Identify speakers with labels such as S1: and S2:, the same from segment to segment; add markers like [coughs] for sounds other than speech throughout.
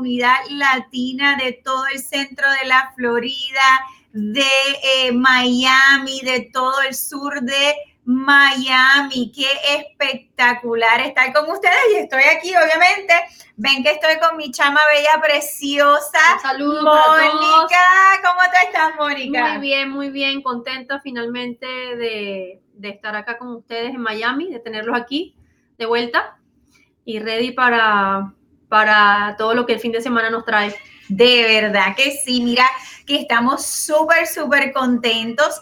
S1: comunidad latina de todo el centro de la Florida, de eh, Miami, de todo el sur de Miami. Qué espectacular estar con ustedes y estoy aquí, obviamente. Ven que estoy con mi chama bella preciosa.
S2: Saludos,
S1: Mónica. ¿Cómo te estás, Mónica?
S2: Muy bien, muy bien. Contenta finalmente de, de estar acá con ustedes en Miami, de tenerlos aquí de vuelta y ready para, para todo lo que el fin de semana nos trae.
S1: De verdad que sí, mira que estamos súper, súper contentos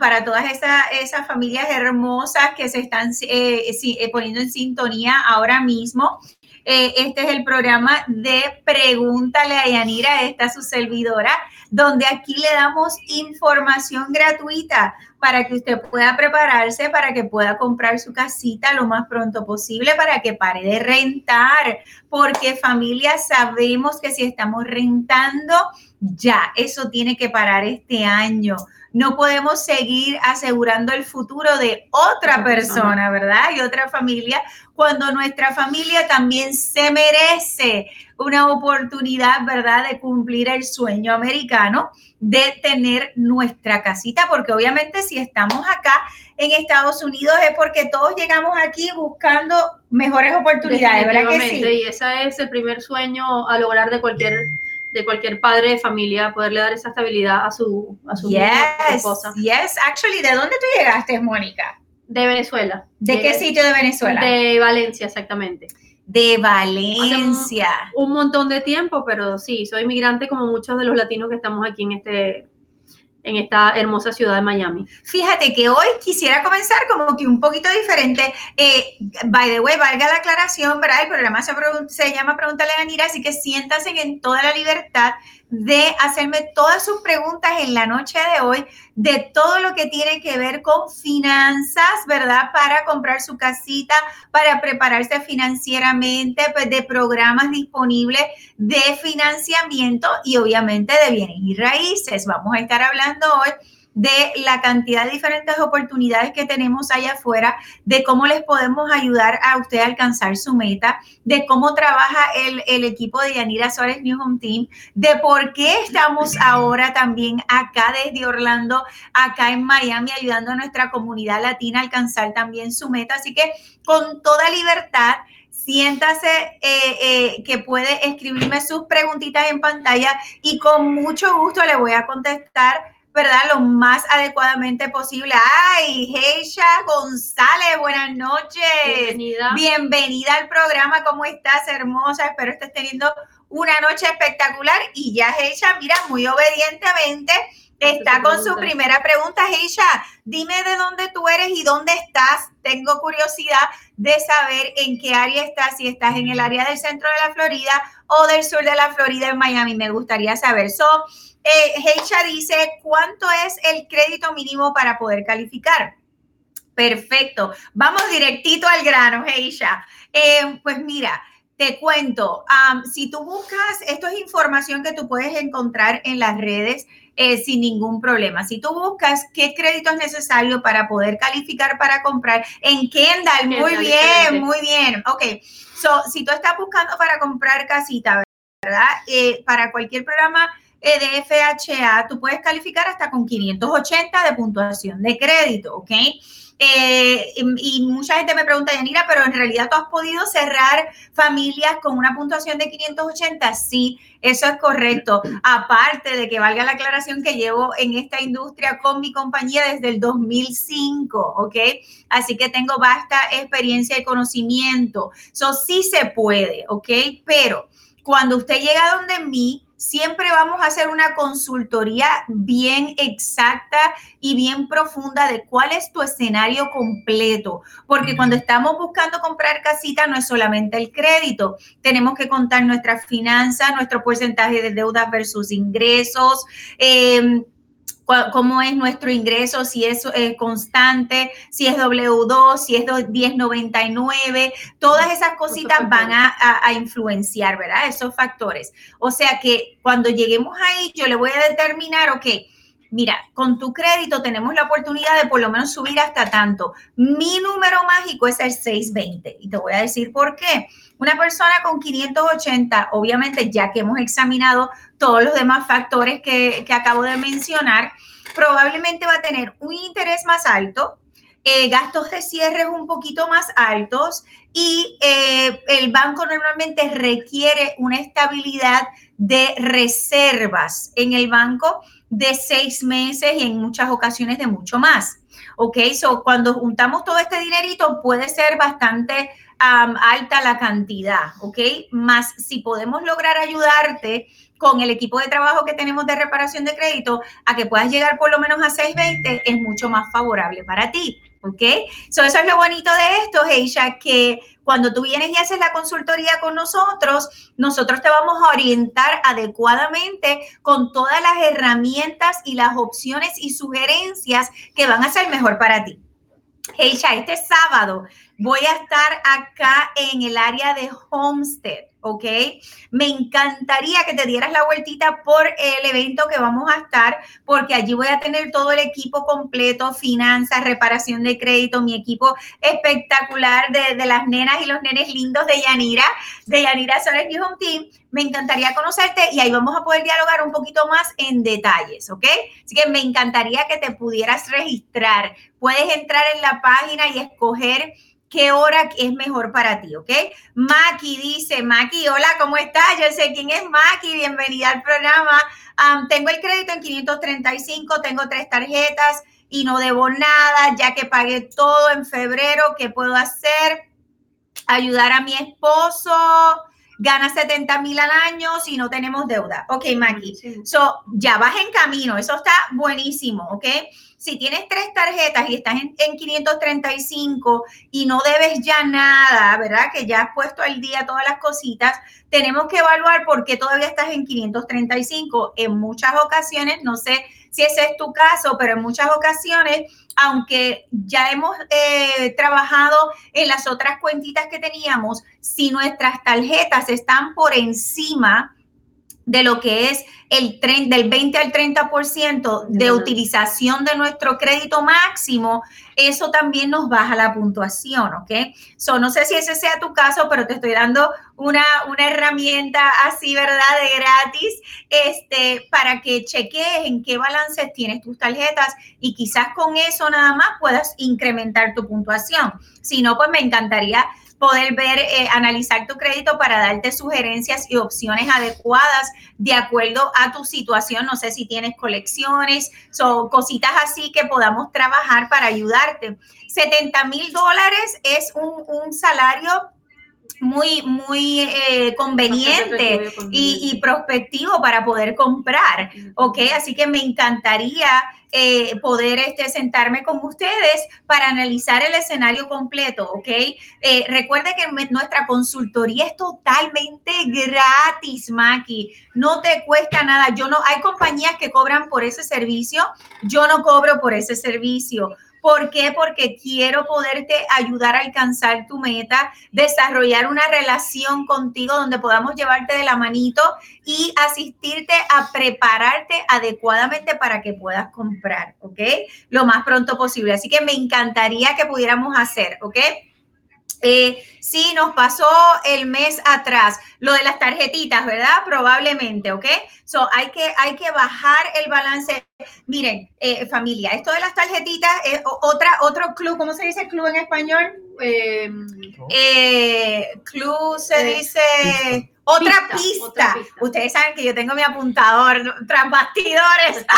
S1: para todas esas, esas, familias hermosas que se están eh, eh, poniendo en sintonía ahora mismo. Eh, este es el programa de Pregúntale a Yanira, esta es su servidora, donde aquí le damos información gratuita para que usted pueda prepararse, para que pueda comprar su casita lo más pronto posible, para que pare de rentar, porque familia, sabemos que si estamos rentando, ya, eso tiene que parar este año. No podemos seguir asegurando el futuro de otra persona, ¿verdad? Y otra familia, cuando nuestra familia también se merece una oportunidad, ¿verdad?, de cumplir el sueño americano de tener nuestra casita, porque obviamente si estamos acá en Estados Unidos es porque todos llegamos aquí buscando mejores oportunidades, ¿verdad que sí?
S2: Y ese es el primer sueño a lograr de cualquier de cualquier padre de familia, poderle dar esa estabilidad a su, a su,
S1: yes, esposa. Yes, actually, ¿de dónde tú llegaste, Mónica?
S2: De Venezuela.
S1: ¿De qué sitio de Venezuela?
S2: De Valencia, exactamente.
S1: De Valencia.
S2: Un, un, montón de tiempo, pero sí, soy migrante como muchos de los latinos que estamos aquí en este en esta hermosa ciudad de Miami.
S1: Fíjate que hoy quisiera comenzar como que un poquito diferente. Eh, by the way, valga la aclaración, ¿verdad? El programa se, se llama Pregúntale a Anira, así que siéntanse en toda la libertad de hacerme todas sus preguntas en la noche de hoy de todo lo que tiene que ver con finanzas, ¿verdad? Para comprar su casita, para prepararse financieramente, pues de programas disponibles de financiamiento y obviamente de bienes y raíces. Vamos a estar hablando hoy de la cantidad de diferentes oportunidades que tenemos allá afuera, de cómo les podemos ayudar a usted a alcanzar su meta, de cómo trabaja el, el equipo de Yanira Suárez New Home Team, de por qué estamos ahora también acá desde Orlando, acá en Miami, ayudando a nuestra comunidad latina a alcanzar también su meta. Así que con toda libertad, siéntase eh, eh, que puede escribirme sus preguntitas en pantalla y con mucho gusto le voy a contestar ¿verdad? Lo más adecuadamente posible. Ay, Heisha González, buenas noches.
S2: Bienvenida.
S1: Bienvenida al programa. ¿Cómo estás, hermosa? Espero estés teniendo una noche espectacular. Y ya Heisha, mira, muy obedientemente está con su primera pregunta. Heisha, dime de dónde tú eres y dónde estás. Tengo curiosidad de saber en qué área estás, si estás en el área del centro de la Florida o del sur de la Florida en Miami. Me gustaría saber. So, eh, Heisha dice, ¿cuánto es el crédito mínimo para poder calificar? Perfecto. Vamos directito al grano, Heisha. Eh, pues mira, te cuento, si tú buscas, esto es información que tú puedes encontrar en las redes eh, sin ningún problema. Si tú buscas qué crédito es necesario para poder calificar para comprar en Kendall, muy bien, muy bien. Ok, so, si tú estás buscando para comprar casita, ¿verdad? Eh, para cualquier programa eh, de FHA, tú puedes calificar hasta con 580 de puntuación de crédito, ¿ok? Eh, y, mucha gente me pregunta, Yanira, pero en realidad tú has podido cerrar familias con una puntuación de 580. Sí, eso es correcto. Aparte de que valga la aclaración que llevo en esta industria con mi compañía desde el 2005, ¿ok? Así que tengo vasta experiencia y conocimiento. Eso sí se puede, ¿ok? Pero cuando usted llega donde mí, siempre vamos a hacer una consultoría bien exacta y bien profunda de cuál es tu escenario completo, porque cuando estamos buscando comprar casita no es solamente el crédito, tenemos que contar nuestras finanzas, nuestro porcentaje de deuda versus ingresos. Eh, cómo es nuestro ingreso, si es eh, constante, si es W2, si es 1099, todas esas cositas van a, a, influenciar, ¿verdad? Esos factores. O sea que cuando lleguemos ahí, yo le voy a determinar, ok, mira, con tu crédito tenemos la oportunidad de por lo menos subir hasta tanto. Mi número mágico es el 620 y te voy a decir por qué. Una persona con 580, obviamente ya que hemos examinado todos los demás factores que, acabo de mencionar, probablemente va a tener un interés más alto, eh, gastos de cierre un poquito más altos y eh, el banco normalmente requiere una estabilidad de reservas en el banco de seis meses y en muchas ocasiones de mucho más. ¿Ok? So, cuando juntamos todo este dinerito puede ser bastante alta la cantidad, ¿ok? Más si podemos lograr ayudarte con el equipo de trabajo que tenemos de reparación de crédito a que puedas llegar por lo menos a 620 es mucho más favorable para ti. ¿Ok? So, eso es lo bonito de esto, Heisha, que cuando tú vienes y haces la consultoría con nosotros, nosotros te vamos a orientar adecuadamente con todas las herramientas y las opciones y sugerencias que van a ser mejor para ti. Heisha, este sábado voy a estar acá en el área de Homestead. ¿Ok? Me encantaría que te dieras la vueltita por el evento que vamos a estar, porque allí voy a tener todo el equipo completo, finanzas, reparación de crédito, mi equipo espectacular de, las nenas y los nenes lindos de Yanira, de Yanira Soles Home Team. Me encantaría conocerte y ahí vamos a poder dialogar un poquito más en detalles, ¿ok? Así que me encantaría que te pudieras registrar. Puedes entrar en la página y escoger qué hora es mejor para ti, ¿ok? Maki dice, Maki, hola, ¿cómo estás? Yo sé quién es Maki, bienvenida al programa. tengo el crédito en 535, tengo tres tarjetas y no debo nada, ya que pagué todo en febrero, ¿qué puedo hacer? Ayudar a mi esposo, gana 70 mil al año si no tenemos deuda. Ok, Maki. So, ya vas en camino, eso está buenísimo, ¿ok? si tienes tres tarjetas y estás en, 535 y no debes ya nada, ¿verdad? Que ya has puesto al día todas las cositas, tenemos que evaluar por qué todavía estás en 535. En muchas ocasiones, no sé si ese es tu caso, pero en muchas ocasiones, aunque ya hemos eh, trabajado en las otras cuentitas que teníamos, si nuestras tarjetas están por encima de lo que es el tren, del 20 al 30% de utilización de nuestro crédito máximo, eso también nos baja la puntuación, ¿ok? So, no sé si ese sea tu caso, pero te estoy dando una, una herramienta así, ¿verdad? De gratis, este, para que cheques en qué balance tienes tus tarjetas y quizás con eso nada más puedas incrementar tu puntuación. Si no, pues me encantaría poder ver, eh, analizar tu crédito para darte sugerencias y opciones adecuadas de acuerdo a tu situación. No sé si tienes colecciones, son cositas así que podamos trabajar para ayudarte. 70 mil dólares es un, un salario muy, muy eh, conveniente y, y, prospectivo para poder comprar, ¿ok? Así que me encantaría eh, poder este, sentarme con ustedes para analizar el escenario completo, ¿ok? Eh, recuerde que nuestra consultoría es totalmente gratis, Maki, no te cuesta nada. Yo no, hay compañías que cobran por ese servicio, yo no cobro por ese servicio. ¿Por qué? Porque quiero poderte ayudar a alcanzar tu meta, desarrollar una relación contigo donde podamos llevarte de la manito y asistirte a prepararte adecuadamente para que puedas comprar, ¿ok? Lo más pronto posible. Así que me encantaría que pudiéramos hacer, ¿ok? Eh, sí, nos pasó el mes atrás, lo de las tarjetitas, ¿verdad? Probablemente, ¿ok? So, hay que, hay que bajar el balance. Miren, eh, familia, esto de las tarjetitas es otra, otro club, ¿cómo se dice club en español? Em, eh, club se dice... Otra pista. Ustedes saben que yo tengo mi apuntador tras bastidores. [laughs]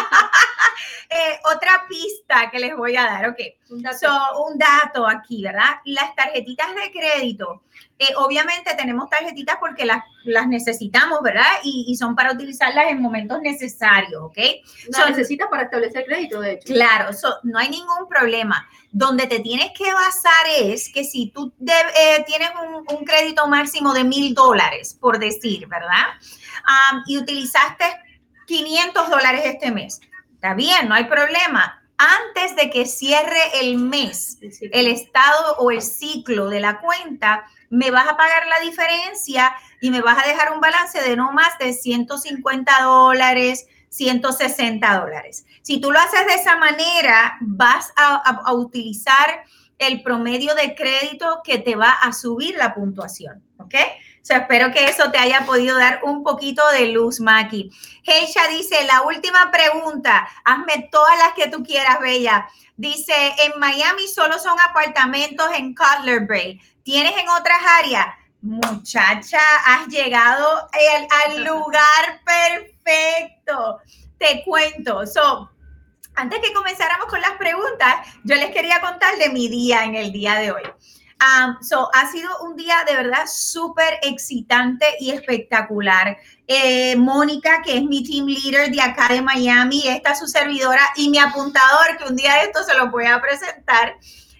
S1: Eh, otra pista que les voy a dar, ok. Un dato. un dato aquí, ¿verdad? Las tarjetitas de crédito. Eh, obviamente tenemos tarjetitas porque las, las necesitamos, ¿verdad? Y, son para utilizarlas en momentos necesarios, ¿ok?
S2: Las necesitas para establecer crédito, de hecho.
S1: Claro, no hay ningún problema. Donde te tienes que basar es que si tú eh, tienes un, un, crédito máximo de mil dólares, por decir, ¿verdad? y utilizaste 500 dólares este mes Está bien, no hay problema. Antes de que cierre el mes, el estado o el ciclo de la cuenta, me vas a pagar la diferencia y me vas a dejar un balance de no más de 150 dólares, 160 dólares. Si tú lo haces de esa manera, vas a, utilizar el promedio de crédito que te va a subir la puntuación, ¿ok? So, espero que eso te haya podido dar un poquito de luz, Maki. Heisha dice, la última pregunta, hazme todas las que tú quieras, Bella. Dice, en Miami solo son apartamentos en Cutler Bay. ¿Tienes en otras áreas? Muchacha, has llegado al [laughs] lugar perfecto. Te cuento. So, antes que comenzáramos con las preguntas, yo les quería contar de mi día en el día de hoy. Um, so, ha sido un día de verdad súper excitante y espectacular. Eh, Mónica, que es mi team leader de acá de Miami, esta su servidora y mi apuntador, que un día de esto se lo voy a presentar.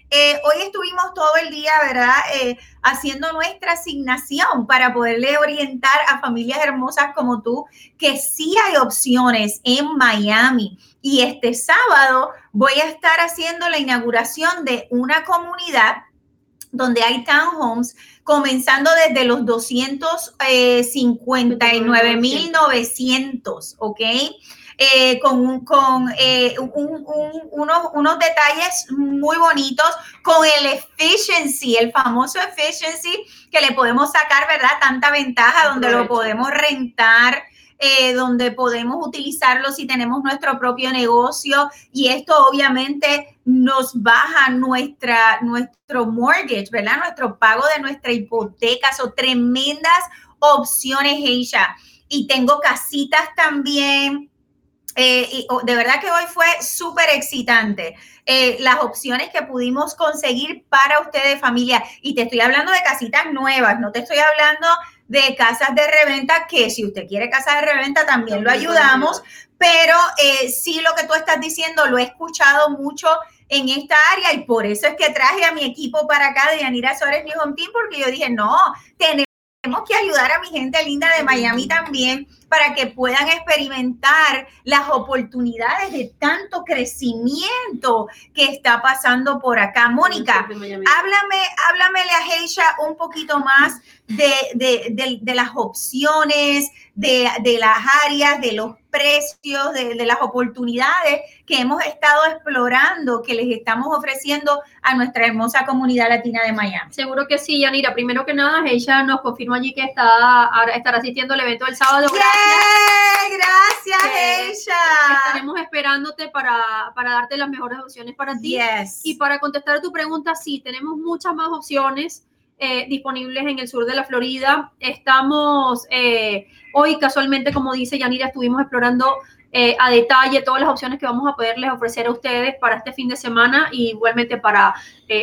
S1: Eh, hoy estuvimos todo el día, ¿verdad? Eh, haciendo nuestra asignación para poderle orientar a familias hermosas como tú que sí hay opciones en Miami. Y este sábado voy a estar haciendo la inauguración de una comunidad donde hay townhomes comenzando desde los 259.900, eh, ¿ok? Eh, con, con eh, unos, unos detalles muy bonitos, con el efficiency, el famoso efficiency que le podemos sacar, ¿verdad? Tanta ventaja donde lo podemos rentar. Eh, donde podemos utilizarlo si tenemos nuestro propio negocio y esto obviamente nos baja nuestra, nuestro mortgage, ¿verdad? Nuestro pago de nuestra hipoteca. Son tremendas opciones, ella. Y tengo casitas también eh, y, oh, de verdad que hoy fue súper excitante eh, las opciones que pudimos conseguir para ustedes familia. Y te estoy hablando de casitas nuevas, no te estoy hablando de casas de reventa, que si usted quiere casas de reventa también lo ayudamos, pero eh, sí lo que tú estás diciendo lo he escuchado mucho en esta área y por eso es que traje a mi equipo para acá de Yanira Suárez New Home Team, porque yo dije, no, tenemos tenemos que ayudar a mi gente linda de Miami también para que puedan experimentar las oportunidades de tanto crecimiento que está pasando por acá. Mónica, háblame, háblamele a Heisha un poquito más de, las opciones, de, las áreas, de los precios, de, las oportunidades que hemos estado explorando, que les estamos ofreciendo a nuestra hermosa comunidad latina de Miami.
S2: Seguro que sí, Yanira. Primero que nada, ella nos confirmó allí que está, estará asistiendo al evento del sábado.
S1: Gracias, ella.
S2: Estaremos esperándote para, para, darte las mejores opciones para ti. Y para contestar a tu pregunta, sí, tenemos muchas más opciones. Eh, disponibles en el sur de la Florida. Estamos eh, hoy casualmente, como dice Yanira, estuvimos explorando eh, a detalle todas las opciones que vamos a poderles ofrecer a ustedes para este fin de semana y igualmente para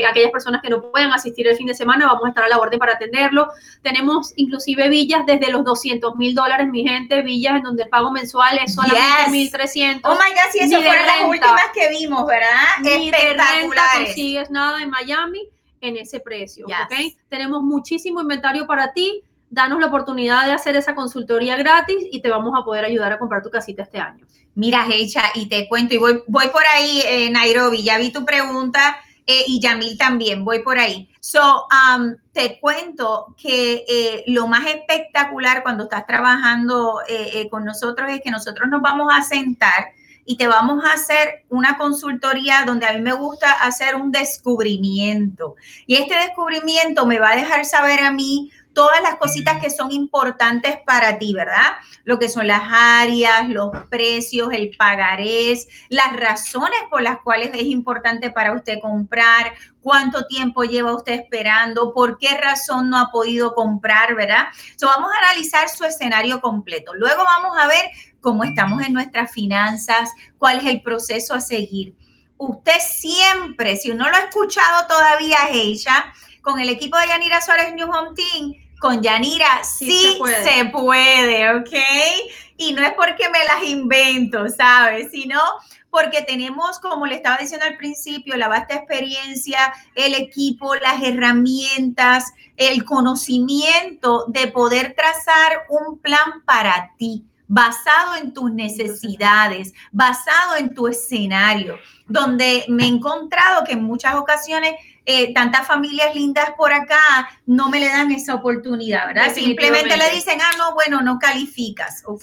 S2: aquellas personas que no puedan asistir el fin de semana, vamos a estar a la orden para atenderlo. Tenemos inclusive villas desde los 200 mil dólares, mi gente, villas en donde el pago mensual es solamente 1.300.
S1: Oh my God, si eso fueron las últimas que vimos, ¿verdad?
S2: Ni de renta consigues nada en Miami en ese precio. ¿ok? Tenemos muchísimo inventario para ti. Danos la oportunidad de hacer esa consultoría gratis y te vamos a poder ayudar a comprar tu casita este año.
S1: Mira, Hecha, y te cuento, y voy, voy por ahí, eh, Nairobi, ya vi tu pregunta eh, y Yamil también, voy por ahí. So, um, te cuento que eh, lo más espectacular cuando estás trabajando con nosotros es que nosotros nos vamos a sentar y te vamos a hacer una consultoría donde a mí me gusta hacer un descubrimiento. Y este descubrimiento me va a dejar saber a mí todas las cositas que son importantes para ti, ¿verdad? Lo que son las áreas, los precios, el pagarés, las razones por las cuales es importante para usted comprar, cuánto tiempo lleva usted esperando, por qué razón no ha podido comprar, ¿verdad? So, vamos a analizar su escenario completo. Luego vamos a ver cómo estamos en nuestras finanzas, cuál es el proceso a seguir. Usted siempre, si uno lo ha escuchado todavía, ella, con el equipo de Yanira Suárez New Home Team, con Yanira sí, se, puede. ¿ok? Y no es porque me las invento, ¿sabes? Sino porque tenemos, como le estaba diciendo al principio, la vasta experiencia, el equipo, las herramientas, el conocimiento de poder trazar un plan para ti basado en tus necesidades, basado en tu escenario, donde me he encontrado que en muchas ocasiones eh, tantas familias lindas por acá no me le dan esa oportunidad, ¿verdad? Simplemente le dicen, ah, no, bueno, no calificas, ¿ok?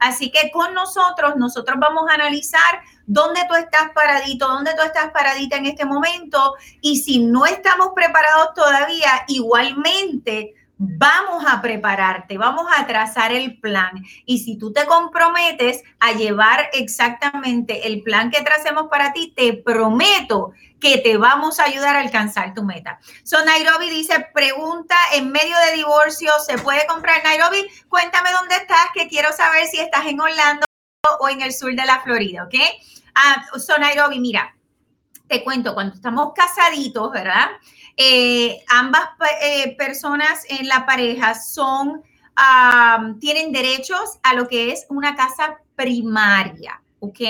S1: Así que con nosotros, nosotros vamos a analizar dónde tú estás paradito, dónde tú estás paradita en este momento y si no estamos preparados todavía, igualmente vamos a prepararte, vamos a trazar el plan. Y si tú te comprometes a llevar exactamente el plan que tracemos para ti, te prometo que te vamos a ayudar a alcanzar tu meta. So Nairobi dice, pregunta, en medio de divorcio, ¿se puede comprar Nairobi? Cuéntame dónde estás, que quiero saber si estás en Orlando o en el sur de la Florida, ¿ok? Uh, so Nairobi, mira, te cuento, cuando estamos casaditos, ¿verdad? Eh, ambas eh, personas en la pareja son, tienen derechos a lo que es una casa primaria, ¿ok?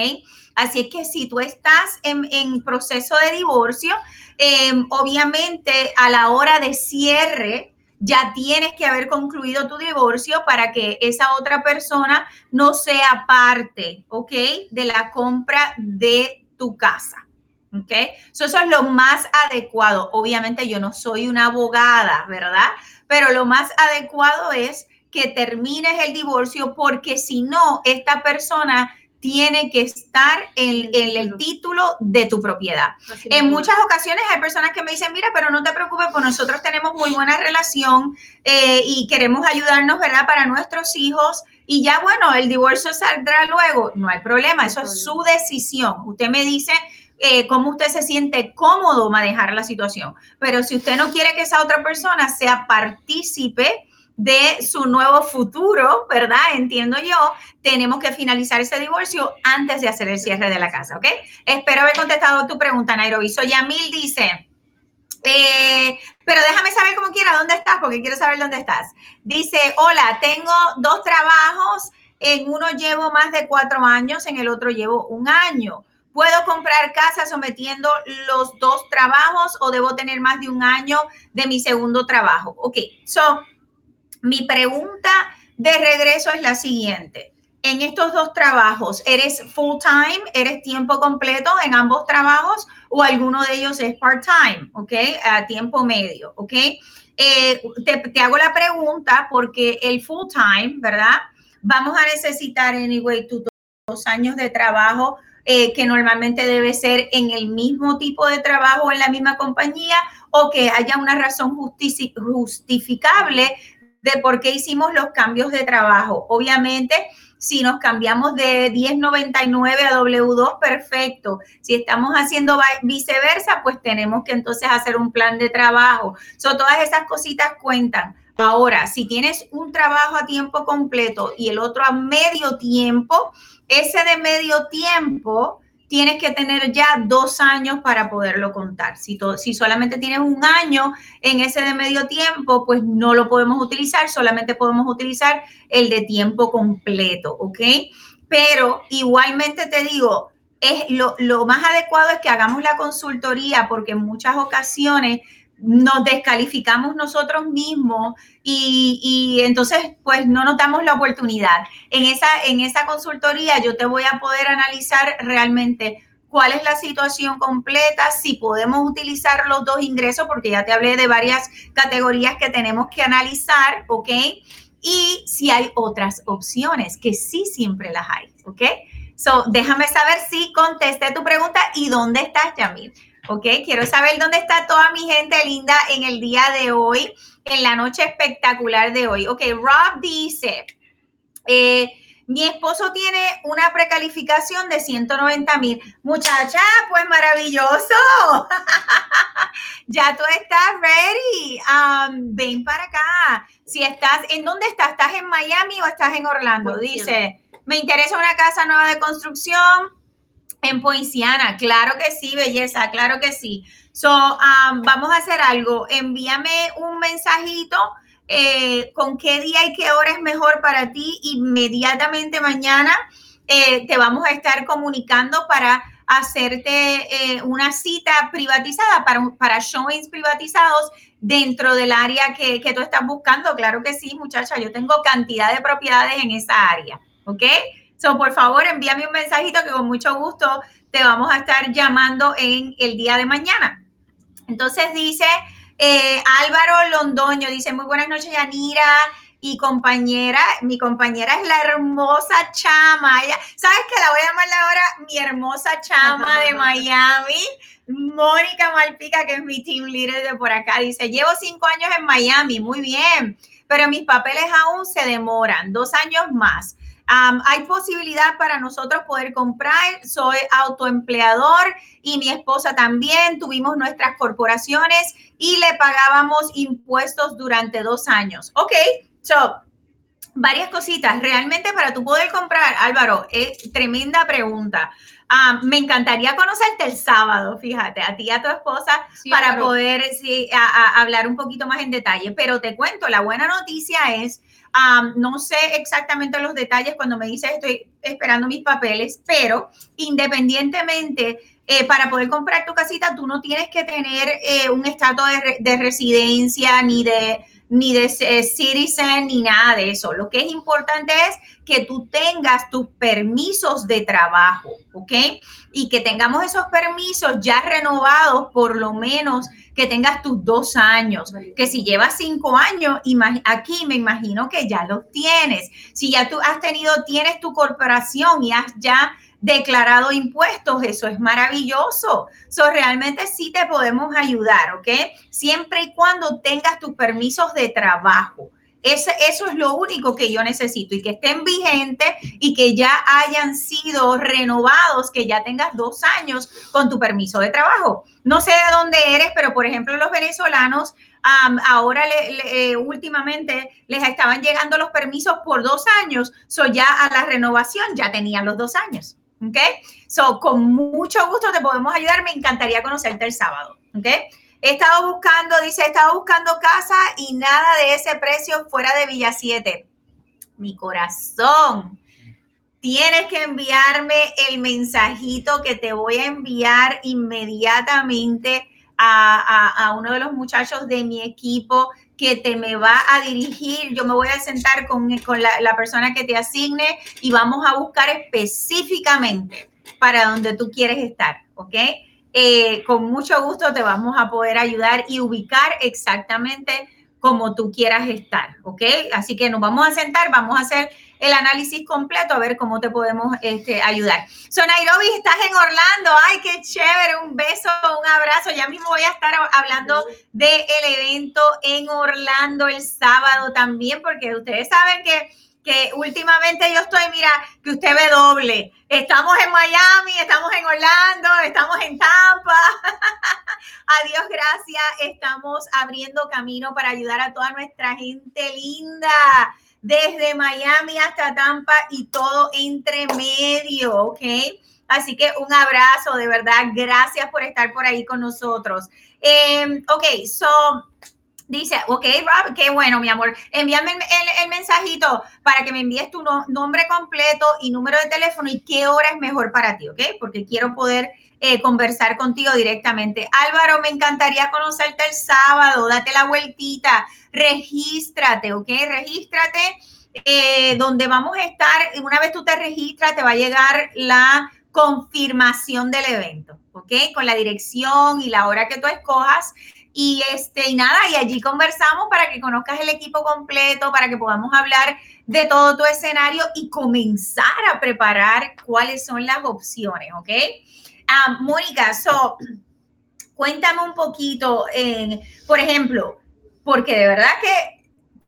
S1: Así es que si tú estás en, proceso de divorcio, em, obviamente a la hora de cierre, ya tienes que haber concluido tu divorcio para que esa otra persona no sea parte, ¿ok? De la compra de tu casa. ¿Ok? eso es lo más adecuado. Obviamente yo no soy una abogada, ¿verdad? Pero lo más adecuado es que termines el divorcio porque si no, esta persona tiene que estar en, el título de tu propiedad. en muchas ocasiones hay personas que me dicen, mira, pero no te preocupes, pues nosotros tenemos muy buena relación eh, y queremos ayudarnos, ¿verdad? Para nuestros hijos. Y ya, bueno, el divorcio saldrá luego. No hay problema, eso es su decisión. Usted me dice, eh, cómo usted se siente cómodo manejar la situación. Pero si usted no quiere que esa otra persona sea partícipe de su nuevo futuro, ¿verdad? Entiendo yo, tenemos que finalizar ese divorcio antes de hacer el cierre de la casa, ¿ok? Espero haber contestado tu pregunta, Nairobi. Yamil dice, eh, pero déjame saber cómo quiera dónde estás, porque quiero saber dónde estás. Dice, hola, tengo dos trabajos, en uno llevo más de cuatro años, en el otro llevo un año. ¿Puedo comprar casa sometiendo los dos trabajos o debo tener más de un año de mi segundo trabajo? Ok, so, mi pregunta de regreso es la siguiente. En estos dos trabajos, ¿eres full time? ¿Eres tiempo completo en ambos trabajos? ¿O alguno de ellos es part time? ¿Ok? A tiempo medio. ¿Ok? Eh, te, te hago la pregunta porque el full time, ¿verdad? Vamos a necesitar, anyway, tus dos años de trabajo eh, que normalmente debe ser en el mismo tipo de trabajo en la misma compañía o que haya una razón justificable de por qué hicimos los cambios de trabajo. Obviamente, si nos cambiamos de 1099 a W2, perfecto. Si estamos haciendo viceversa, pues tenemos que entonces hacer un plan de trabajo. So, todas esas cositas cuentan. Ahora, si tienes un trabajo a tiempo completo y el otro a medio tiempo, ese de medio tiempo tienes que tener ya dos años para poderlo contar. Si, si solamente tienes un año en ese de medio tiempo, pues no lo podemos utilizar, solamente podemos utilizar el de tiempo completo, ¿ok? Pero igualmente te digo, es lo, lo más adecuado es que hagamos la consultoría porque en muchas ocasiones nos descalificamos nosotros mismos y, entonces pues no nos damos la oportunidad. En esa, en esa consultoría yo te voy a poder analizar realmente cuál es la situación completa, si podemos utilizar los dos ingresos, porque ya te hablé de varias categorías que tenemos que analizar, ¿ok? Y si hay otras opciones, que sí siempre las hay, ¿ok? So, déjame saber si contesté tu pregunta y dónde estás, Yamil. ¿Ok? Quiero saber dónde está toda mi gente linda en el día de hoy, en la noche espectacular de hoy. Ok, Rob dice, eh, mi esposo tiene una precalificación de 190 mil. Muchacha, pues maravilloso. [laughs] ya tú estás ready. Um, ven para acá. Si estás, ¿en dónde estás? ¿Estás en Miami o estás en Orlando? Dice, me interesa una casa nueva de construcción en Poinciana, claro que sí, belleza, claro que sí. So, um, vamos a hacer algo. Envíame un mensajito eh, con qué día y qué hora es mejor para ti. Inmediatamente mañana eh, te vamos a estar comunicando para hacerte eh, una cita privatizada para, para showings privatizados dentro del área que, que tú estás buscando. Claro que sí, muchacha, yo tengo cantidad de propiedades en esa área. ¿ok? So, por favor, envíame un mensajito que con mucho gusto te vamos a estar llamando en el día de mañana. Entonces dice eh, Álvaro Londoño, dice, muy buenas noches, Yanira y compañera, mi compañera es la hermosa Chama. ¿Sabes que La voy a llamarle ahora mi hermosa Chama de [laughs] Miami. Mónica Malpica, que es mi team leader de por acá, dice, llevo cinco años en Miami, muy bien, pero mis papeles aún se demoran, dos años más. Hay posibilidad para nosotros poder comprar. Soy autoempleador y mi esposa también. Tuvimos nuestras corporaciones y le pagábamos impuestos durante dos años. Ok, so, varias cositas. Realmente para tú poder comprar, Álvaro, es tremenda pregunta. Ah, me encantaría conocerte el sábado, fíjate, a ti y a tu esposa, para poder sí, hablar un poquito más en detalle. Pero te cuento, la buena noticia es, no sé exactamente los detalles cuando me dices estoy esperando mis papeles, pero independientemente, eh, para poder comprar tu casita, tú no tienes que tener eh, un estado de residencia ni de ni de eh, citizen, ni nada de eso. Lo que es importante es que tú tengas tus permisos de trabajo, ¿ok? Y que tengamos esos permisos ya renovados, por lo menos que tengas tus dos años. Que si llevas cinco años, aquí me imagino que ya los tienes. Si ya tú has tenido, tienes tu corporación y has ya declarado impuestos, eso es maravilloso. So, realmente sí te podemos ayudar, ¿ok? Siempre y cuando tengas tus permisos de trabajo. Eso es lo único que yo necesito y que estén vigentes y que ya hayan sido renovados, que ya tengas dos años con tu permiso de trabajo. No sé de dónde eres, pero por ejemplo los venezolanos ahora le, eh, últimamente les estaban llegando los permisos por dos años, so ya a la renovación ya tenían los dos años. ¿Ok? So, con mucho gusto te podemos ayudar. Me encantaría conocerte el sábado. ¿Ok? He estado buscando, dice, he estado buscando casa y nada de ese precio fuera de Villa 7. Mi corazón. Tienes que enviarme el mensajito que te voy a enviar inmediatamente a, a uno de los muchachos de mi equipo que te me va a dirigir, yo me voy a sentar con, con la, la, persona que te asigne y vamos a buscar específicamente para donde tú quieres estar, ¿ok? Eh, con mucho gusto te vamos a poder ayudar y ubicar exactamente como tú quieras estar, ¿ok? Así que nos vamos a sentar, vamos a hacer el análisis completo a ver cómo te podemos este, ayudar. So, Nairobi, estás en Orlando. Ay, qué chévere. Un beso, un abrazo. Ya mismo voy a estar hablando del evento en Orlando el sábado también, porque ustedes saben que que últimamente yo estoy, mira, que usted ve doble. Estamos en Miami, estamos en Orlando, estamos en Tampa. [laughs] Adiós, gracias. Estamos abriendo camino para ayudar a toda nuestra gente linda desde Miami hasta Tampa y todo entre medio, ¿ok? Así que un abrazo, de verdad, gracias por estar por ahí con nosotros. Eh, ok, so, dice, ok, Rob, qué bueno, mi amor, envíame el, mensajito para que me envíes tu nombre completo y número de teléfono y qué hora es mejor para ti, ¿ok? Porque quiero poder eh, conversar contigo directamente. Álvaro, me encantaría conocerte el sábado, date la vueltita, regístrate, ¿ok? Regístrate. Eh, donde vamos a estar, una vez tú te registras, te va a llegar la confirmación del evento, ¿ok? Con la dirección y la hora que tú escojas. Y este, y nada, y allí conversamos para que conozcas el equipo completo, para que podamos hablar de todo tu escenario y comenzar a preparar cuáles son las opciones, ¿ok? Ah, Mónica, so, cuéntame un poquito, por ejemplo, porque de verdad que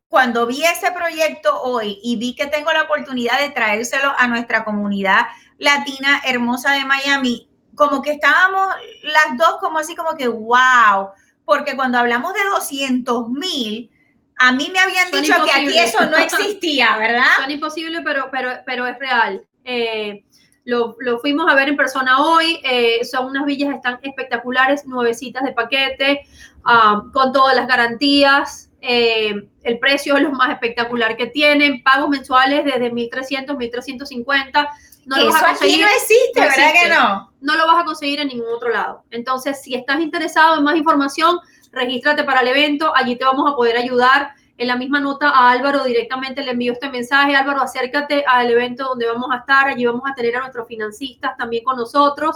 S1: cuando vi ese proyecto hoy y vi que tengo la oportunidad de traérselo a nuestra comunidad latina hermosa de Miami, como que estábamos las dos como así como que, wow, porque cuando hablamos de 200 mil, a mí me habían dicho que aquí eso no existía, ¿verdad? [laughs]
S2: Son imposibles, pero, pero, pero es real. Eh, lo, fuimos a ver en persona hoy. Eh, son unas villas, están espectaculares, nuevecitas de paquete, ah, con todas las garantías. Eh, el precio es lo más espectacular que tienen. Pagos mensuales desde 1.300, 1.350.
S1: No lo vas a conseguir, no existe, ¿verdad que no?
S2: No lo vas a conseguir en ningún otro lado. Entonces, si estás interesado en más información, regístrate para el evento. Allí te vamos a poder ayudar en la misma nota a Álvaro directamente le envío este mensaje. Álvaro, acércate al evento donde vamos a estar. Allí vamos a tener a nuestros financistas también con nosotros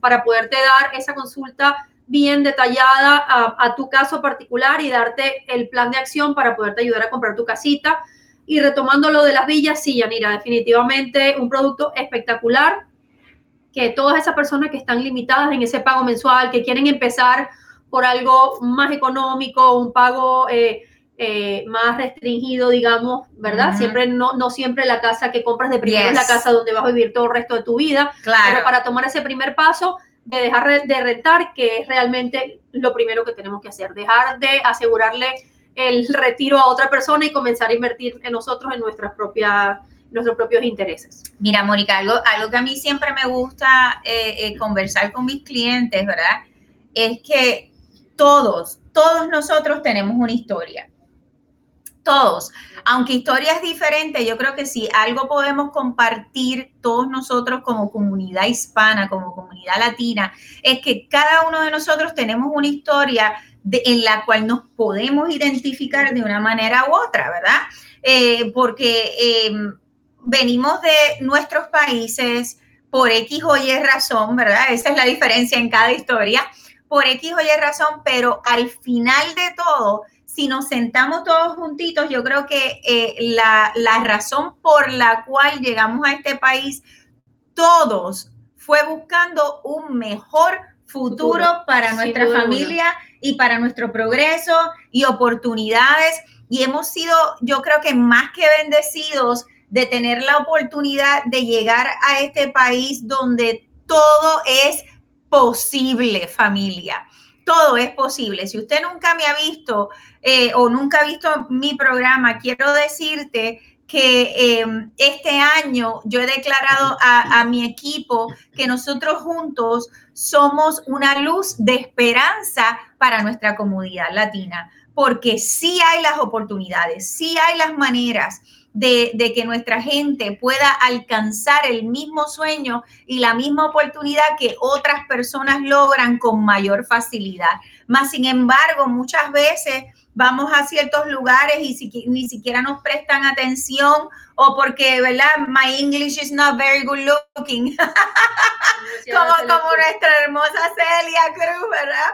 S2: para poderte dar esa consulta bien detallada a, tu caso particular y darte el plan de acción para poderte ayudar a comprar tu casita. Y retomando lo de las villas, sí, Yanira, definitivamente un producto espectacular que todas esas personas que están limitadas en ese pago mensual, que quieren empezar por algo más económico, un pago eh, eh, más restringido, digamos, ¿verdad? Siempre, no, no siempre la casa que compras de primero es la casa donde vas a vivir todo el resto de tu vida. Claro. Pero para tomar ese primer paso, de dejar de rentar, que es realmente lo primero que tenemos que hacer, dejar de asegurarle el retiro a otra persona y comenzar a invertir en nosotros en nuestras propias nuestros propios intereses.
S1: Mira, Mónica, algo, algo que a mí siempre me gusta eh, eh, conversar con mis clientes, ¿verdad? Es que todos, todos nosotros tenemos una historia. Todos. Aunque historias diferentes, yo creo que si algo podemos compartir todos nosotros como comunidad hispana, como comunidad latina, es que cada uno de nosotros tenemos una historia en la cual nos podemos identificar de una manera u otra, ¿verdad? Eh, porque em, venimos de nuestros países por X o Y razón, ¿verdad? Esa es la diferencia en cada historia, por X o Y razón, pero al final de todo, si nos sentamos todos juntitos, yo creo que eh, la, la razón por la cual llegamos a este país, todos, fue buscando un mejor futuro, para nuestra familia y para nuestro progreso y oportunidades. Y hemos sido, yo creo que más que bendecidos de tener la oportunidad de llegar a este país donde todo es posible, familia. Todo es posible. Si usted nunca me ha visto eh, o nunca ha visto mi programa, quiero decirte que em, este año yo he declarado a, a, mi equipo que nosotros juntos somos una luz de esperanza para nuestra comunidad latina, porque sí hay las oportunidades, sí hay las maneras de, que nuestra gente pueda alcanzar el mismo sueño y la misma oportunidad que otras personas logran con mayor facilidad. Más sin embargo, muchas veces vamos a ciertos lugares y ni siquiera nos prestan atención o porque, ¿verdad? My English is not very good looking. [laughs] como, como nuestra hermosa Celia Cruz, ¿verdad?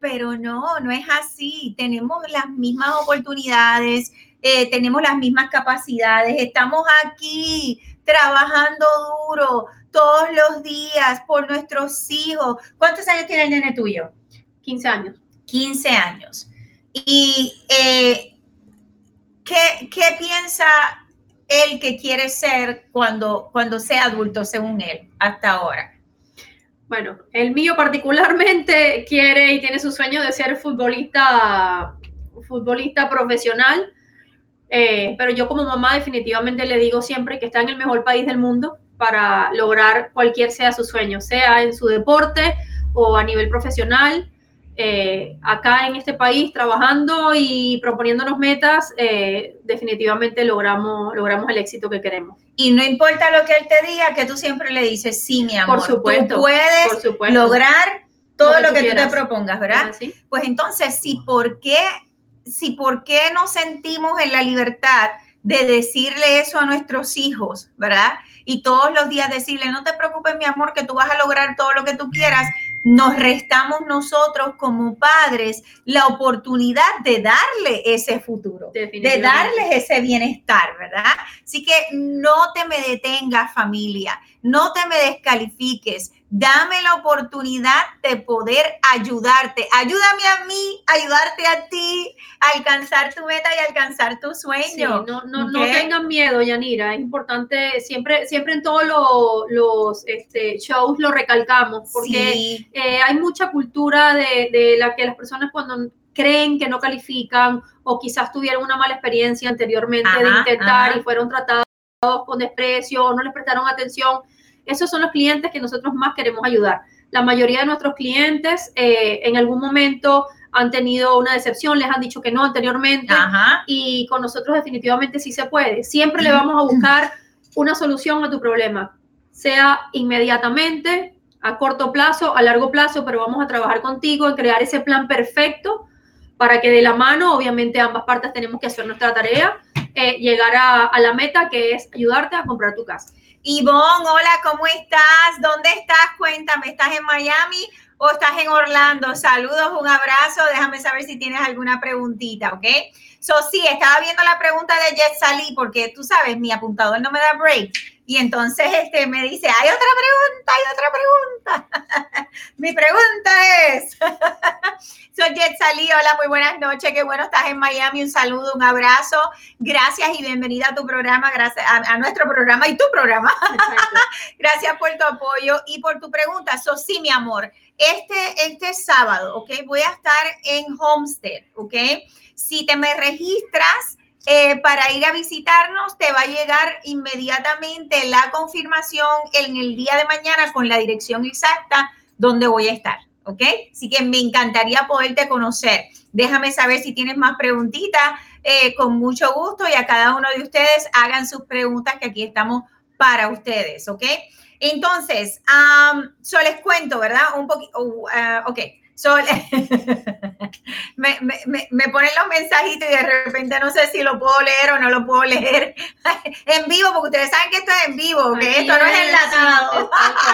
S1: Pero no, no es así. Tenemos las mismas oportunidades, eh, tenemos las mismas capacidades, estamos aquí trabajando duro todos los días por nuestros hijos. ¿Cuántos años tiene el nene tuyo?
S2: 15 años.
S1: 15 años. ¿Y eh, ¿qué, ¿qué, piensa él que quiere ser cuando, cuando sea adulto, según él, hasta ahora?
S2: Bueno, el mío particularmente [laughs] quiere y tiene su sueño de ser futbolista, futbolista profesional. Eh, pero yo como mamá definitivamente le digo siempre que está en el mejor país del mundo para lograr cualquier sea su sueño, sea en su deporte o a nivel profesional. Eh, acá en este país trabajando y proponiéndonos metas, eh, definitivamente logramos, logramos el éxito que queremos.
S1: Y no importa lo que él te diga, que tú siempre le dices, sí, mi amor,
S2: por supuesto,
S1: tú puedes lograr todo lo que, tú te propongas, ¿verdad? Pues entonces, sí, ¿por qué si por qué no sentimos en la libertad de decirle eso a nuestros hijos, ¿verdad? Y todos los días decirle, no te preocupes, mi amor, que tú vas a lograr todo lo que tú quieras, nos restamos nosotros como padres la oportunidad de darle ese futuro, de darles ese bienestar, ¿verdad? Así que no te me detengas, familia, no te me descalifiques, dame la oportunidad de poder ayudarte. Ayúdame a mí, ayudarte a ti a alcanzar tu meta y alcanzar tu sueño.
S2: no, no, no, tengan miedo, Yanira. Es importante, siempre, siempre en todos los este, shows lo recalcamos, porque eh, hay mucha cultura de, de la que las personas cuando creen que no califican o quizás tuvieron una mala experiencia anteriormente de intentar y fueron tratados con desprecio o no les prestaron atención esos son los clientes que nosotros más queremos ayudar. La mayoría de nuestros clientes eh, en algún momento han tenido una decepción, les han dicho que no anteriormente y con nosotros definitivamente sí se puede. Siempre le vamos a buscar una solución a tu problema, sea inmediatamente, a corto plazo, a largo plazo, pero vamos a trabajar contigo en crear ese plan perfecto para que de la mano, obviamente ambas partes tenemos que hacer nuestra tarea, eh, llegar a, a la meta que es ayudarte a comprar tu casa.
S1: Ivonne, hola, ¿cómo estás? ¿Dónde estás? Cuéntame, ¿estás en Miami o estás en Orlando? Saludos, un abrazo. Déjame saber si tienes alguna preguntita, ¿ok? So, sí, estaba viendo la pregunta de Jet Salí porque tú sabes, mi apuntador no me da break. Y entonces este, me dice, hay otra pregunta, hay otra pregunta. [laughs] mi pregunta es, [laughs] soy Jet Salí, hola, muy buenas noches, qué bueno estás en Miami, un saludo, un abrazo, gracias y bienvenida a tu programa, gracias a, nuestro programa y tu programa. [laughs] gracias por tu apoyo y por tu pregunta. So, sí, mi amor, este, este sábado, ¿ok? Voy a estar en Homestead, ¿ok? Si te me registras eh, para ir a visitarnos, te va a llegar inmediatamente la confirmación en el día de mañana con la dirección exacta donde voy a estar. ¿Ok? Así que me encantaría poderte conocer. Déjame saber si tienes más preguntitas. Eh, con mucho gusto y a cada uno de ustedes hagan sus preguntas que aquí estamos para ustedes. ¿Ok? Entonces, um, yo les cuento, ¿verdad? Un poquito. Uh, uh, ok. [laughs] me, me, me, ponen los mensajitos y de repente no sé si lo puedo leer o no lo puedo [laughs] leer en vivo, porque ustedes saben que esto es en vivo, que esto no es enlatado.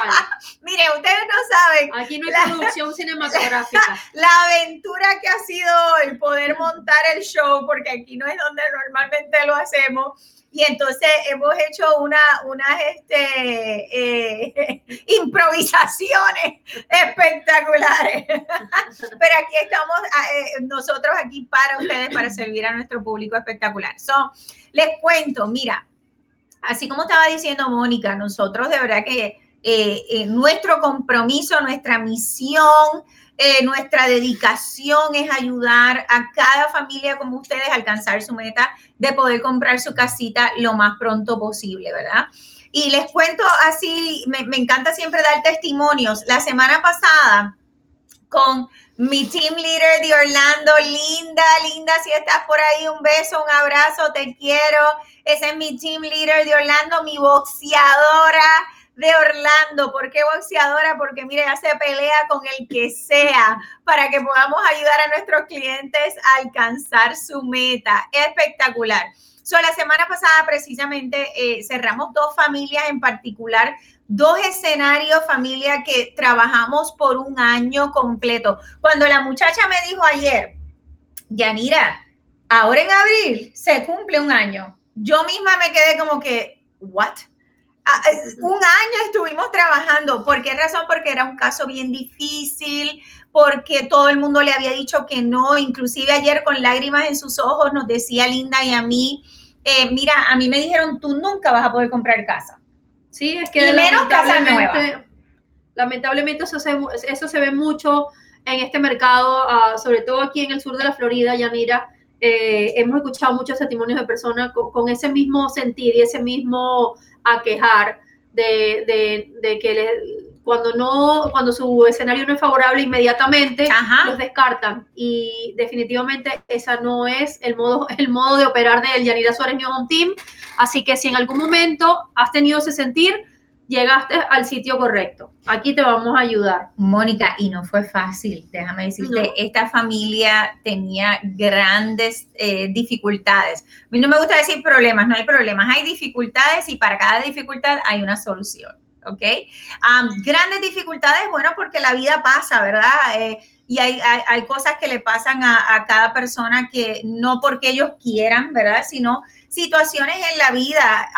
S1: [laughs] Mire, ustedes no saben.
S2: Aquí no hay producción cinematográfica.
S1: La aventura que ha sido hoy poder montar el show, porque aquí no es donde normalmente lo hacemos y entonces hemos hecho una, unas este, eh, [laughs] improvisaciones espectaculares. [laughs] Pero aquí estamos ah, eh, nosotros aquí para ustedes, para servir a nuestro público espectacular. So, les cuento, mira, así como estaba diciendo Mónica, nosotros de verdad que eh, nuestro compromiso, nuestra misión, eh, nuestra dedicación es ayudar a cada familia como ustedes a alcanzar su meta de poder comprar su casita lo más pronto posible, ¿verdad? Y les cuento así, me, me encanta siempre dar testimonios. La semana pasada, con mi team leader de Orlando, Linda, Linda, si estás por ahí, un beso, un abrazo, te quiero. Ese es mi team leader de Orlando, mi boxeadora de Orlando. ¿Por qué boxeadora? Porque mire, hace pelea con el que sea para que podamos ayudar a nuestros clientes a alcanzar su meta. Espectacular. So, la semana pasada precisamente eh, cerramos dos familias en particular, dos escenarios, familia que trabajamos por un año completo. Cuando la muchacha me dijo ayer, Yanira, ahora en abril se cumple un año, yo misma me quedé como que, ¿what? Ah, un año estuvimos trabajando. ¿Por qué razón? Porque era un caso bien difícil, porque todo el mundo le había dicho que no, inclusive ayer con lágrimas en sus ojos nos decía Linda y a mí, eh, mira, a mí me dijeron, tú nunca vas a poder comprar casa.
S2: Sí, es que... menos casa nueva. Lamentablemente eso se, eso se ve mucho en este mercado, ah, sobre todo aquí en el sur de la Florida, Yanira. Eh, hemos escuchado muchos testimonios de personas con, con, ese mismo sentir y ese mismo a quejar de, que cuando no, cuando su escenario no es favorable inmediatamente los descartan y definitivamente esa no es el modo, [laughs] el modo de operar del Yanira Suárez New Home Team. Así que si en algún momento has tenido ese sentir, llegaste al sitio correcto. Aquí te vamos a ayudar.
S1: Mónica, y no fue fácil, déjame decirte, esta familia tenía grandes eh, dificultades. A mí no me gusta decir problemas, no hay problemas, hay dificultades y para cada dificultad hay una solución, ¿ok? grandes dificultades, bueno, porque la vida pasa, ¿verdad? Eh, y hay, cosas que le pasan a, a cada persona que no porque ellos quieran, ¿verdad? Sino situaciones en la vida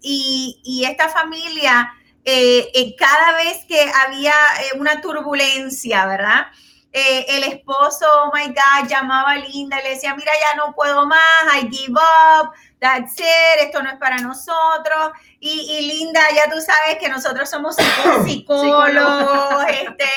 S1: y, esta familia, eh, eh, cada vez que había eh, una turbulencia, ¿verdad? El esposo, oh my God, llamaba a Linda y le decía, mira, ya no puedo más, I give up, that's it, esto no es para nosotros. Y, Linda, ya tú sabes que nosotros somos [coughs] psicólogos, este,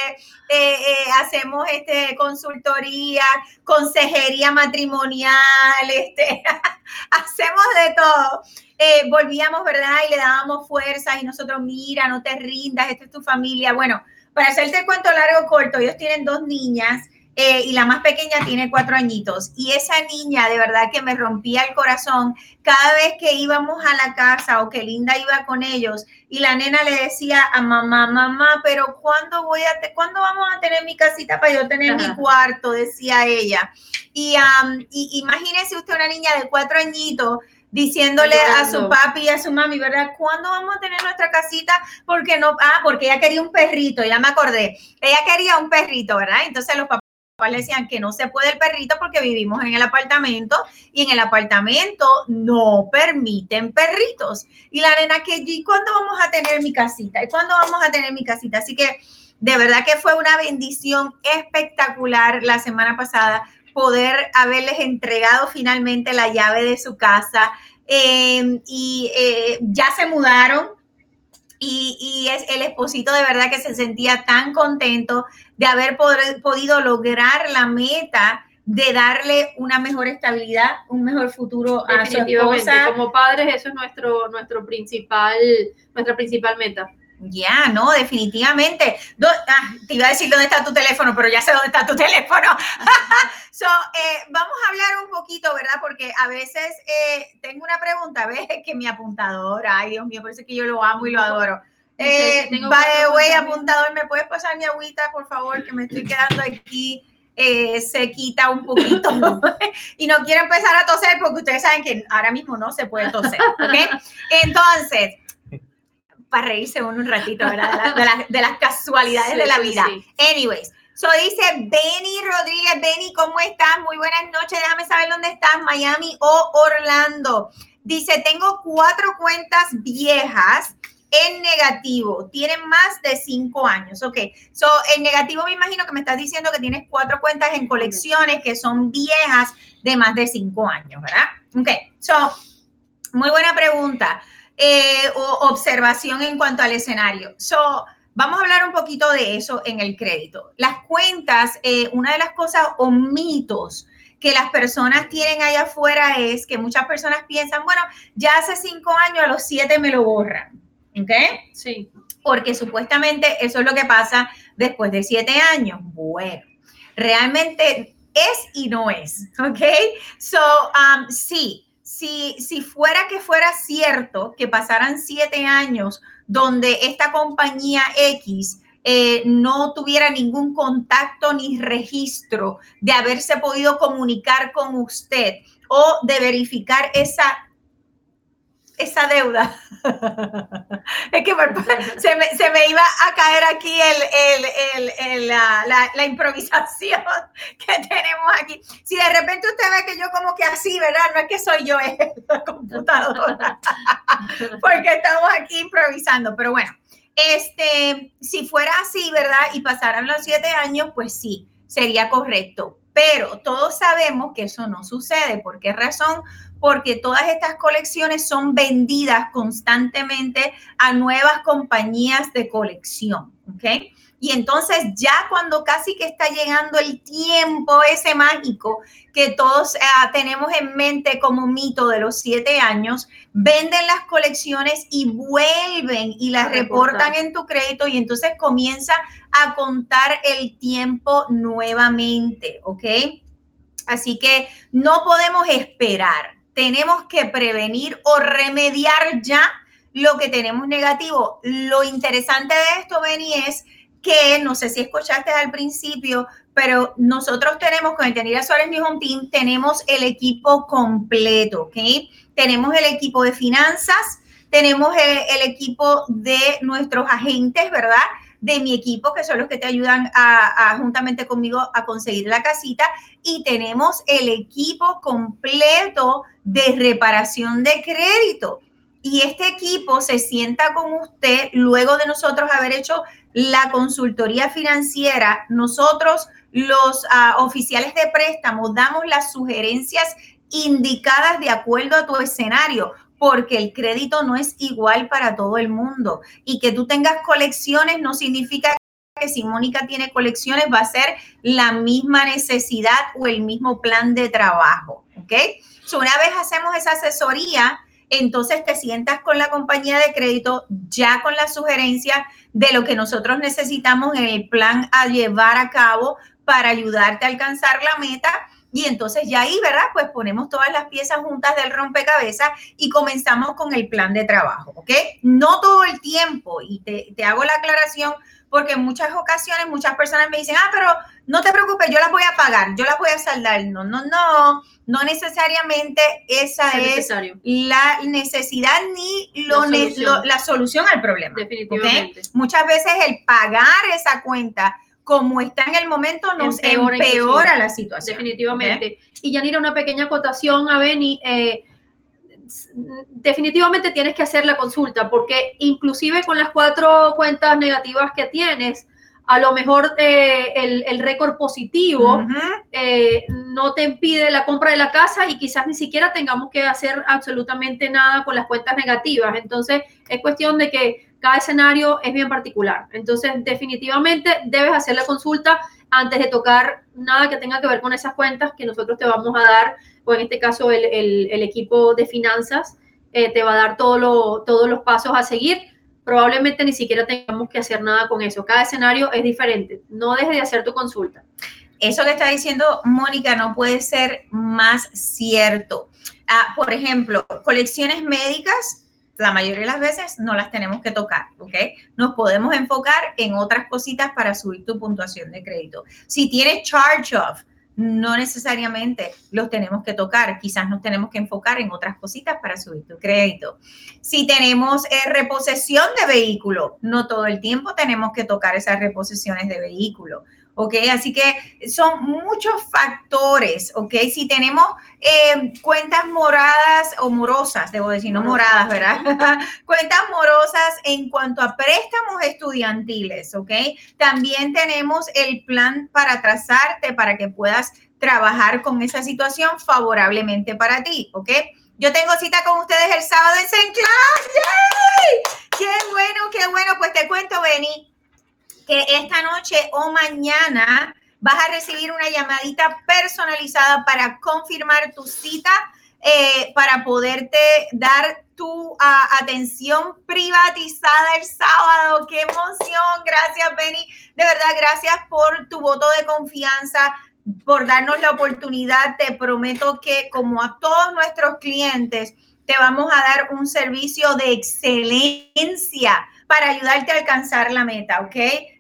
S1: hacemos este, consultoría, consejería matrimonial, este, [laughs] hacemos de todo. Eh, volvíamos, ¿verdad? Y le dábamos fuerzas y nosotros, mira, no te rindas, esta es tu familia. Bueno, para hacerte el cuento largo corto, ellos tienen dos niñas eh, y la más pequeña tiene cuatro añitos. Y esa niña de verdad que me rompía el corazón cada vez que íbamos a la casa o que Linda iba con ellos y la nena le decía a mamá, mamá, pero ¿cuándo, voy a ¿cuándo vamos a tener mi casita para yo tener mi cuarto? Decía ella. Y, y imagínese usted una niña de cuatro añitos diciéndole a su papi y a su mami, ¿verdad? ¿Cuándo vamos a tener nuestra casita? Porque no, ah, porque ella quería un perrito, ya me acordé. Ella quería un perrito, ¿verdad? Entonces los papás le decían que no se puede el perrito porque vivimos en el apartamento y en el apartamento no permiten perritos. Y la nena que, ¿y cuándo vamos a tener mi casita? ¿Y cuándo vamos a tener mi casita? Así que de verdad que fue una bendición espectacular la semana pasada poder haberles entregado finalmente la llave de su casa. Em, y eh, ya se mudaron, y, es el esposito de verdad que se sentía tan contento de haber podido lograr la meta de darle una mejor estabilidad, un mejor futuro a su esposa.
S2: Como padres, eso es nuestro, nuestro principal, nuestra principal meta.
S1: Ya, no, definitivamente. Ah, te iba a decir dónde está tu teléfono, pero ya sé dónde está tu [laughs] teléfono. [laughs] so, eh, vamos a hablar un poquito, ¿verdad? Porque a veces eh, tengo una pregunta, ¿ves? Que mi apuntador, ay Dios mío, parece que yo lo amo y lo adoro. Eh, by apuntador, ¿me puedes pasar mi agüita, por favor? Que me estoy quedando aquí eh, se quita un poquito [laughs] y no quiero empezar a toser porque ustedes saben que ahora mismo no se puede toser, ¿ok? Entonces, para reírse uno un ratito, ¿verdad? De, las casualidades de la vida. Anyways, so dice Benny Rodríguez, Benny, ¿cómo estás? Muy buenas noches, déjame saber dónde estás, Miami o Orlando. Dice, tengo cuatro cuentas viejas en negativo, tienen más de cinco años. Ok, so en negativo me imagino que me estás diciendo que tienes cuatro cuentas en colecciones que son viejas de más de cinco años, ¿verdad? Ok, so, muy buena pregunta. Eh, o observación en cuanto al escenario. So, vamos a hablar un poquito de eso en el crédito. Las cuentas, eh, una de las cosas o mitos que las personas tienen allá afuera es que muchas personas piensan, bueno, ya hace cinco años, a los siete me lo borran. ¿Ok?
S2: Sí.
S1: Porque supuestamente eso es lo que pasa después de siete años. Bueno, realmente es y no es. ¿Ok? So, um, sí si, fuera que fuera cierto que pasaran siete años donde esta compañía X eh, no tuviera ningún contacto ni registro de haberse podido comunicar con usted o de verificar esa esa deuda. [laughs] es que [laughs] se, me, se, me, iba a caer aquí el, el, la, la, improvisación [laughs] que tenemos aquí. Si de repente usted ve que yo como que así, ¿verdad? No es que soy yo, es la computadora. Porque estamos aquí improvisando. Pero bueno, este, si fuera así, ¿verdad? Y pasaran los siete años, pues sí, sería correcto. Pero todos sabemos que eso no sucede. ¿Por qué razón? Porque todas estas colecciones son vendidas constantemente a nuevas compañías de colección, ¿ok? Y entonces ya cuando casi que está llegando el tiempo ese mágico que todos ah, tenemos en mente como mito de los siete años, venden las colecciones y vuelven y las reportan en tu crédito y entonces comienza a contar el tiempo nuevamente, ¿ok? Así que no podemos esperar tenemos que prevenir o remediar ya lo que tenemos negativo. Lo interesante de esto, Benny, es que, no sé si escuchaste al principio, pero nosotros tenemos con el Tenida Suárez New Home Team, tenemos el equipo completo, ¿ok? Tenemos el equipo de finanzas, tenemos el equipo de nuestros agentes, ¿verdad? De mi equipo, que son los que te ayudan a, juntamente conmigo a conseguir la casita. Y tenemos el equipo completo de reparación de crédito. Y este equipo se sienta con usted luego de nosotros haber hecho la consultoría financiera. Nosotros, los ah, oficiales de préstamo, damos las sugerencias indicadas de acuerdo a tu escenario porque el crédito no es igual para todo el mundo. Y que tú tengas colecciones no significa que si Mónica tiene colecciones va a ser la misma necesidad o el mismo plan de trabajo. ¿Ok? una vez hacemos esa asesoría, entonces te sientas con la compañía de crédito ya con la sugerencia de lo que nosotros necesitamos en el plan a llevar a cabo para ayudarte a alcanzar la meta. Y entonces ya ahí, ¿verdad? Pues ponemos todas las piezas juntas del rompecabezas y comenzamos con el plan de trabajo, ¿ok? No todo el tiempo, y te, te hago la aclaración porque en muchas ocasiones muchas personas me dicen, ah, pero no te preocupes, yo las voy a pagar, yo las voy a saldar. No, no, no, no necesariamente esa es, la necesidad ni lo la, solución. la solución al problema.
S2: Definitivamente.
S1: Muchas veces el pagar esa cuenta como está en el momento nos empeora, la situación.
S2: Definitivamente. Y ya ir a una pequeña acotación a Beni. Eh, definitivamente tienes que hacer la consulta porque inclusive con las cuatro cuentas negativas que tienes, a lo mejor eh, el, récord positivo eh, no te impide la compra de la casa y quizás ni siquiera tengamos que hacer absolutamente nada con las cuentas negativas. Entonces es cuestión de que cada escenario es bien particular. Entonces definitivamente debes hacer la consulta antes de tocar nada que tenga que ver con esas cuentas que nosotros te vamos a dar, o en este caso el, equipo de finanzas eh, te va a dar todo todos los pasos a seguir. Probablemente ni siquiera tengamos que hacer nada con eso. Cada escenario es diferente. No dejes de hacer tu consulta.
S1: Eso que está diciendo Mónica no puede ser más cierto. Ah, por ejemplo, colecciones médicas la mayoría de las veces no las tenemos que tocar, ¿ok? Nos podemos enfocar en otras cositas para subir tu puntuación de crédito. Si tienes charge off, no necesariamente los tenemos que tocar, quizás nos tenemos que enfocar en otras cositas para subir tu crédito. Si tenemos eh, reposición de vehículo, no todo el tiempo tenemos que tocar esas reposiciones de vehículo. ¿Ok? Así que son muchos factores, ¿ok? Si tenemos eh, cuentas moradas o morosas, debo decir, no moradas, ¿verdad? [laughs] cuentas morosas en cuanto a préstamos estudiantiles, ¿ok? También tenemos el plan para trazarte para que puedas trabajar con esa situación favorablemente para ti, ¿ok? Yo tengo cita con ustedes el sábado en St. ¡Yay! ¡Qué bueno, qué bueno! Pues te cuento, Benny que esta noche o mañana vas a recibir una llamadita personalizada para confirmar tu cita, eh, para poderte dar tu ah, atención privatizada el sábado. ¡Qué emoción! Gracias, Benny. De verdad, gracias por tu voto de confianza, por darnos la oportunidad. Te prometo que como a todos nuestros clientes, te vamos a dar un servicio de excelencia para ayudarte a alcanzar la meta, ¿ok?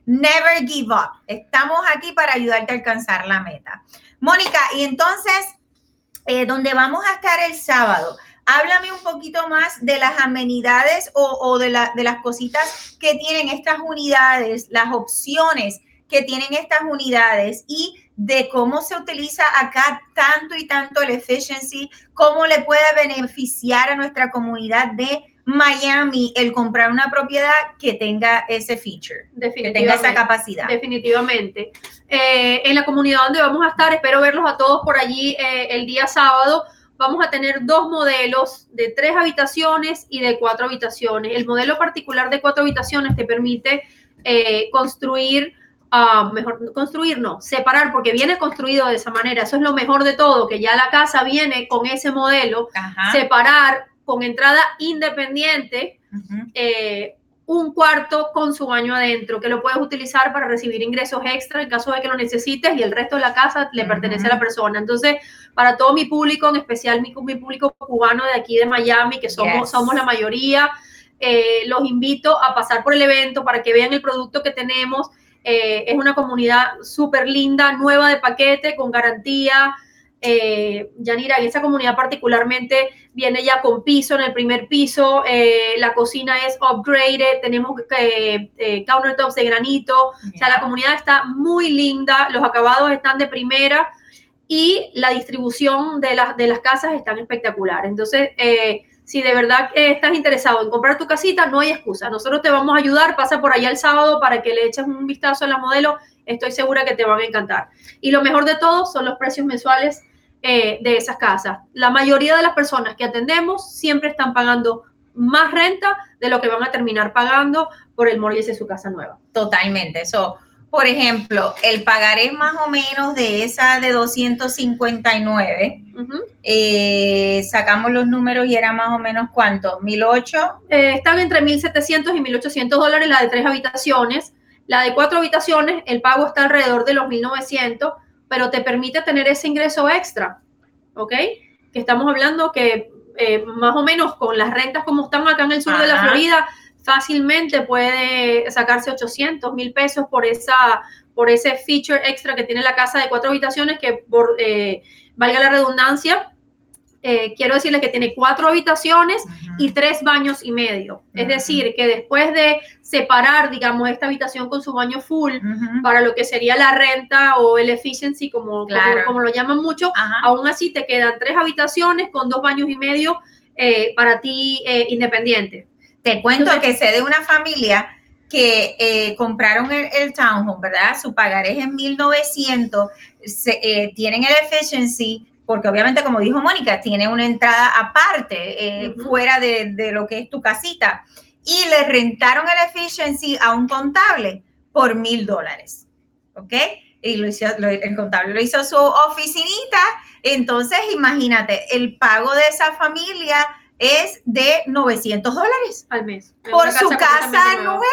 S1: Never give up. Estamos aquí para ayudarte a alcanzar la meta. Mónica, y entonces, eh, vamos a estar el sábado, háblame un poquito más de las amenidades o, de, de las cositas que tienen estas unidades, las opciones que tienen estas unidades y de cómo se utiliza acá tanto y tanto el efficiency, cómo le puede beneficiar a nuestra comunidad de Miami el comprar una propiedad que tenga ese feature, que tenga esa capacidad.
S2: Definitivamente. Eh, en la comunidad donde vamos a estar, espero verlos a todos por allí eh, el día sábado. Vamos a tener dos modelos de tres habitaciones y de cuatro habitaciones. El modelo particular de cuatro habitaciones te permite eh, construir, uh, mejor construir, no, separar, porque viene construido de esa manera. Eso es lo mejor de todo, que ya la casa viene con ese modelo, separar con entrada independiente, eh, un cuarto con su baño adentro, que lo puedes utilizar para recibir ingresos extra en caso de que lo necesites y el resto de la casa le pertenece a la persona. Entonces, para todo mi público, en especial mi, mi público cubano de aquí de Miami, que somos, somos la mayoría, eh, los invito a pasar por el evento para que vean el producto que tenemos. Eh, es una comunidad súper linda, nueva de paquete, con garantía, eh, Yanira, en esa comunidad particularmente viene ya con piso en el primer piso, eh, la cocina es upgraded, tenemos eh, eh, countertops de granito, o sea, la comunidad está muy linda, los acabados están de primera y la distribución de, las de las casas están espectacular. Entonces, si de verdad estás interesado en comprar tu casita, no hay excusa. Nosotros te vamos a ayudar, pasa por allá el sábado para que le eches un vistazo a la modelo, estoy segura que te van a encantar. Y lo mejor de todo son los precios mensuales eh, de esas casas. La mayoría de las personas que atendemos siempre están pagando más renta de lo que van a terminar pagando por el mortgage de su casa nueva.
S1: Totalmente. Eso, por ejemplo, el pagaré más o menos de esa de 259, eh, sacamos los números y era más o menos cuánto, 1008.
S2: Eh, están entre 1700 y 1800 dólares la de tres habitaciones. La de cuatro habitaciones, el pago está alrededor de los 1900, pero te permite tener ese ingreso extra, ¿ok? Que estamos hablando que eh, más o menos con las rentas como están acá en el sur de la Florida, fácilmente puede sacarse 800 mil pesos por esa por ese feature extra que tiene la casa de cuatro habitaciones que por eh, valga la redundancia eh, quiero decirles que tiene cuatro habitaciones y tres baños y medio. Es decir, que después de separar, digamos, esta habitación con su baño full para lo que sería la renta o el efficiency, como, como, lo llaman mucho, aún así te quedan tres habitaciones con dos baños y medio eh, para ti independiente.
S1: Te cuento que sé de una familia que eh, compraron el, townhome, ¿verdad? Su pagaré es en 1900, eh, tienen el efficiency, porque obviamente, como dijo Mónica, tiene una entrada aparte, eh, fuera de, lo que es tu casita, y le rentaron el efficiency a un contable por mil dólares, ¿ok? Y lo hizo, el contable lo hizo su oficinita, entonces imagínate, el pago de esa familia es de 900 dólares
S2: al mes.
S1: Por su casa nueva.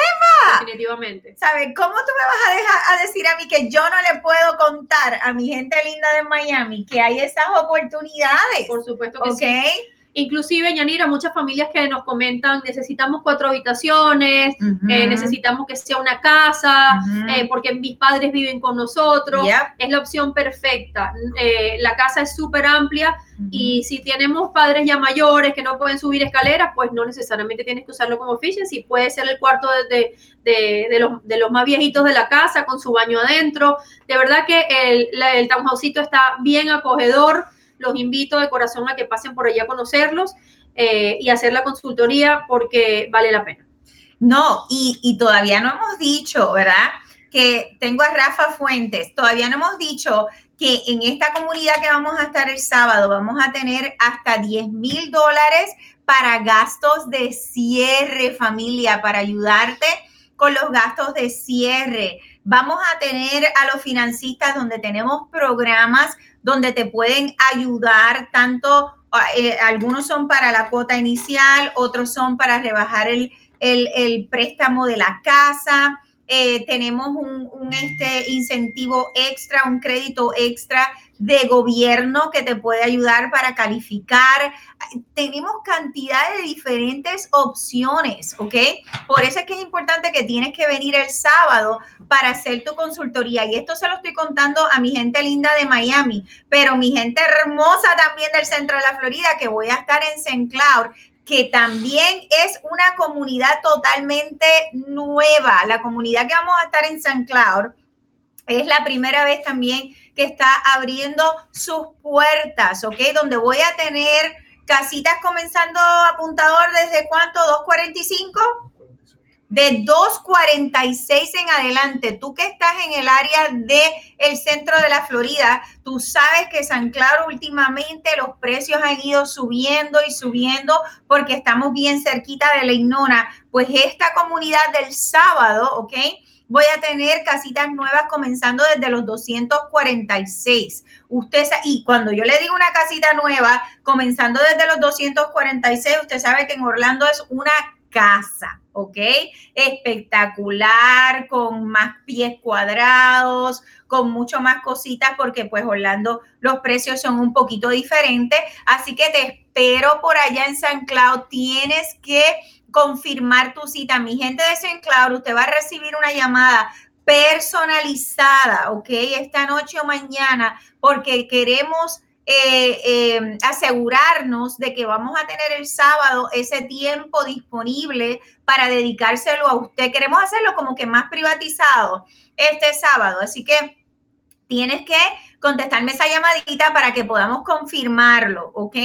S2: Definitivamente.
S1: ¿Sabes? ¿Cómo tú me vas a dejar a decir a mí que yo no le puedo contar a mi gente linda de Miami que hay esas oportunidades?
S2: Por supuesto que sí. Inclusive, Yanira, muchas familias que nos comentan, necesitamos cuatro habitaciones, eh, necesitamos que sea una casa, eh, porque mis padres viven con nosotros. Es la opción perfecta. Eh, la casa es súper amplia y si tenemos padres ya mayores que no pueden subir escaleras, pues no necesariamente tienes que usarlo como si Puede ser el cuarto de, de, los, de, los, más viejitos de la casa con su baño adentro. De verdad que el, el townhousito está bien acogedor los invito de corazón a que pasen por allá a conocerlos eh, y hacer la consultoría porque vale la pena.
S1: No, y, todavía no hemos dicho, ¿verdad? Que tengo a Rafa Fuentes, todavía no hemos dicho que en esta comunidad que vamos a estar el sábado vamos a tener hasta 10 mil dólares para gastos de cierre, familia, para ayudarte con los gastos de cierre. Vamos a tener a los financistas donde tenemos programas donde te pueden ayudar tanto, eh, algunos son para la cuota inicial, otros son para rebajar el, el, préstamo de la casa. Eh, tenemos un, un, este incentivo extra, un crédito extra de gobierno que te puede ayudar para calificar. Tenemos cantidad de diferentes opciones, ¿ok? Por eso es que es importante que tienes que venir el sábado para hacer tu consultoría. Y esto se lo estoy contando a mi gente linda de Miami, pero mi gente hermosa también del centro de la Florida, que voy a estar en St. Cloud que también es una comunidad totalmente nueva. La comunidad que vamos a estar en St. Cloud es la primera vez también que está abriendo sus puertas, ¿ok? Donde voy a tener casitas comenzando apuntador desde cuánto, 245 de 2.46 en adelante. Tú que estás en el área del el centro de la Florida, tú sabes que San Claro últimamente los precios han ido subiendo y subiendo porque estamos bien cerquita de la Ignora. Pues esta comunidad del sábado, ¿ok? voy a tener casitas nuevas comenzando desde los 246. Usted y cuando yo le digo una casita nueva comenzando desde los 246, usted sabe que en Orlando es una casa, ¿ok? Espectacular, con más pies cuadrados, con mucho más cositas, porque pues Orlando los precios son un poquito diferentes. Así que te espero por allá en San Cloud. Tienes que confirmar tu cita. Mi gente de St. Cloud, usted va a recibir una llamada personalizada, ¿ok? Esta noche o mañana, porque queremos eh, em, asegurarnos de que vamos a tener el sábado ese tiempo disponible para dedicárselo a usted. Queremos hacerlo como que más privatizado este sábado, así que tienes que contestarme esa llamadita para que podamos confirmarlo, ¿ok?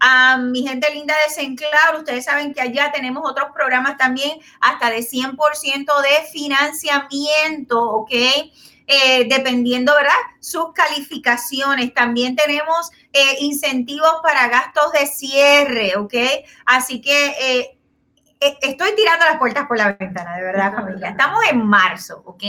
S1: A mi gente linda de Senclar, ustedes saben que allá tenemos otros programas también hasta de 100% de financiamiento, ¿ok? Eh, dependiendo, ¿verdad? Sus calificaciones. También tenemos eh, incentivos para gastos de cierre, ¿ok? Así que... Eh, eh, estoy tirando las puertas por la ventana, de verdad, familia. Estamos en marzo, ¿ok?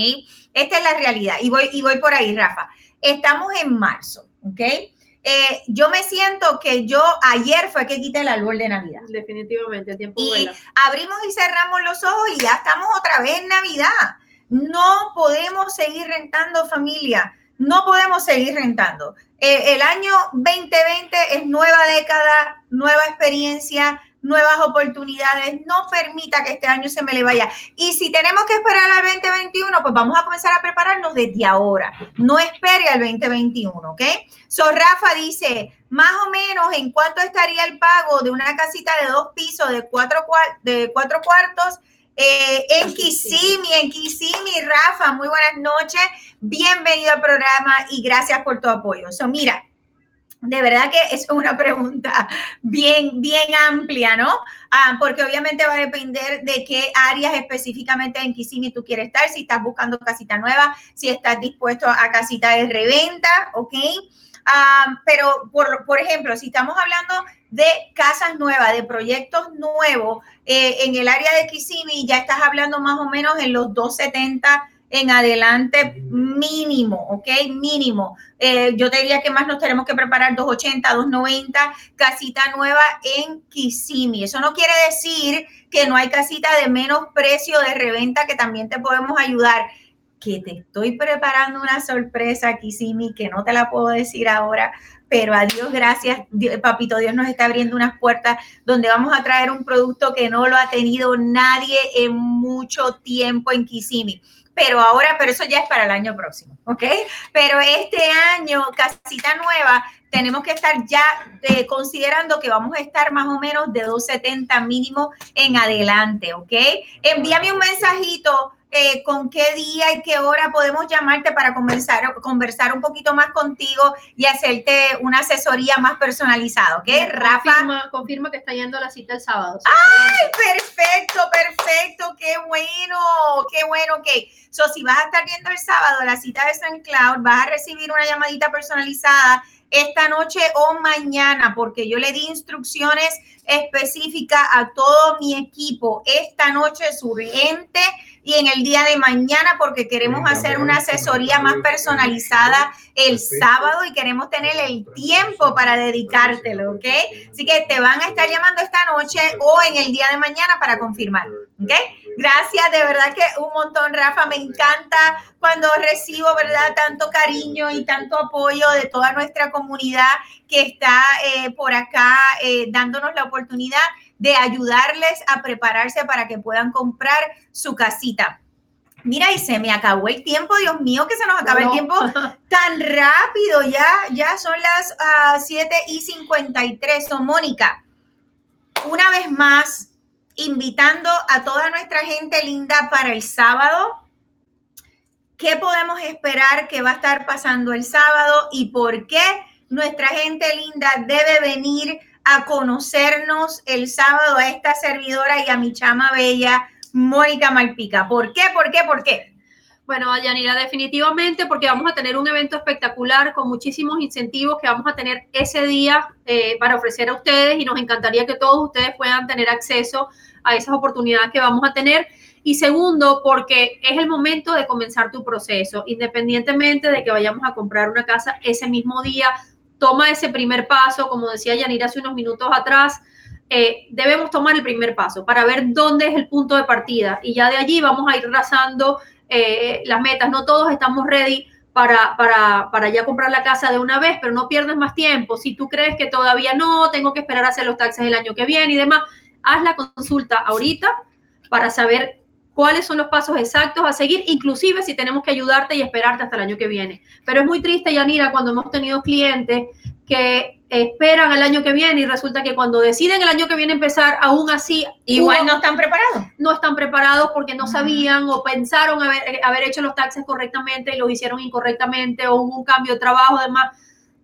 S1: Esta es la realidad. Y voy, y voy por ahí, Rafa. Estamos en marzo, ¿ok? Eh, yo me siento que yo ayer fue que quité el árbol de Navidad.
S2: Definitivamente, tiempo
S1: Y
S2: vuela.
S1: abrimos y cerramos los ojos y ya estamos otra vez en Navidad. No podemos seguir rentando familia. No podemos seguir rentando. Eh, el año 2020 es nueva década, nueva experiencia, nuevas oportunidades. No permita que este año se me le vaya. Y si tenemos que esperar al 2021, pues vamos a comenzar a prepararnos desde ahora. No espere al 2021, ¿ok? So, Rafa dice, más o menos, ¿en cuánto estaría el pago de una casita de dos pisos de cuatro, cuar- de cuatro cuartos? Eh, en Kissimmee, en Kissimmee, Rafa, muy buenas noches. Bienvenido al programa y gracias por tu apoyo. So, mira, de verdad que es una pregunta bien, bien amplia, ¿no? Ah, porque obviamente va a depender de qué áreas específicamente en Kissimmee tú quieres estar, si estás buscando casita nueva, si estás dispuesto a casita de reventa, ¿ok? Ah, pero, por, por ejemplo, si estamos hablando de casas nuevas, de proyectos nuevos eh, en el área de Kissimmee, ya estás hablando más o menos en los 270 en adelante mínimo, ¿ok? Mínimo. Eh, yo te diría que más nos tenemos que preparar 280, 290, casita nueva en Kissimmee. Eso no quiere decir que no hay casita de menos precio de reventa que también te podemos ayudar. Que te estoy preparando una sorpresa, Kissimmee, que no te la puedo decir ahora, pero a Dios gracias, papito Dios nos está abriendo unas puertas donde vamos a traer un producto que no lo ha tenido nadie en mucho tiempo en Kissimmee. Pero ahora, pero eso ya es para el año próximo, ¿ok? Pero este año, casita nueva, tenemos que estar ya eh, considerando que vamos a estar más o menos de 270 mínimo en adelante, ¿ok? Envíame un mensajito eh, con qué día y qué hora podemos llamarte para conversar, conversar un poquito más contigo y hacerte una asesoría más personalizada, ¿ok? Rafa.
S2: Confirma, confirma que está yendo a la cita el sábado.
S1: Perfecto, perfecto, qué bueno, qué bueno, ok. So, si vas a estar viendo el sábado la cita de San Cloud, vas a recibir una llamadita personalizada esta noche o mañana, porque yo le di instrucciones específicas a todo mi equipo esta noche es urgente y en el día de mañana porque queremos hacer una asesoría más personalizada el sábado y queremos tener el tiempo para dedicártelo, ¿ok? Así que te van a estar llamando esta noche o en el día de mañana para confirmar, ¿ok? Gracias, de verdad que un montón, Rafa. Me encanta cuando recibo, ¿verdad? Tanto cariño y tanto apoyo de toda nuestra comunidad que está eh, por acá eh, dándonos la oportunidad de ayudarles a prepararse para que puedan comprar su casita. Mira, y se me acabó el tiempo, Dios mío, que se nos acaba el tiempo [laughs] tan rápido. Ya, ya son las ah, 7 y 53. So, Mónica, una vez más, invitando a toda nuestra gente linda para el sábado. ¿Qué podemos esperar que va a estar pasando el sábado y por qué nuestra gente linda debe venir a conocernos el sábado a esta servidora y a mi chama bella, Mónica Malpica? ¿Por qué? ¿Por qué? ¿Por qué?
S2: Bueno, Yanira, definitivamente porque vamos a tener un evento espectacular con muchísimos incentivos que vamos a tener ese día eh, para ofrecer a ustedes y nos encantaría que todos ustedes puedan tener acceso a esas oportunidades que vamos a tener. Y segundo, porque es el momento de comenzar tu proceso, independientemente de que vayamos a comprar una casa ese mismo día, toma ese primer paso, como decía Yanira hace unos minutos atrás, eh, debemos tomar el primer paso para ver dónde es el punto de partida y ya de allí vamos a ir trazando eh, las metas. No todos estamos ready para, para, para ya comprar la casa de una vez, pero no pierdas más tiempo. Si tú crees que todavía no, tengo que esperar a hacer los taxes el año que viene y demás, haz la consulta ahorita para saber cuáles son los pasos exactos a seguir, inclusive si tenemos que ayudarte y esperarte hasta el año que viene. Pero es muy triste, Yanira, cuando hemos tenido clientes que esperan el año que viene y resulta que cuando deciden el año que viene empezar, aún así
S1: Igual no están preparados.
S2: no están preparados porque no sabían o pensaron haber, eh, haber hecho los taxes correctamente y los hicieron incorrectamente o hubo un cambio de trabajo, además.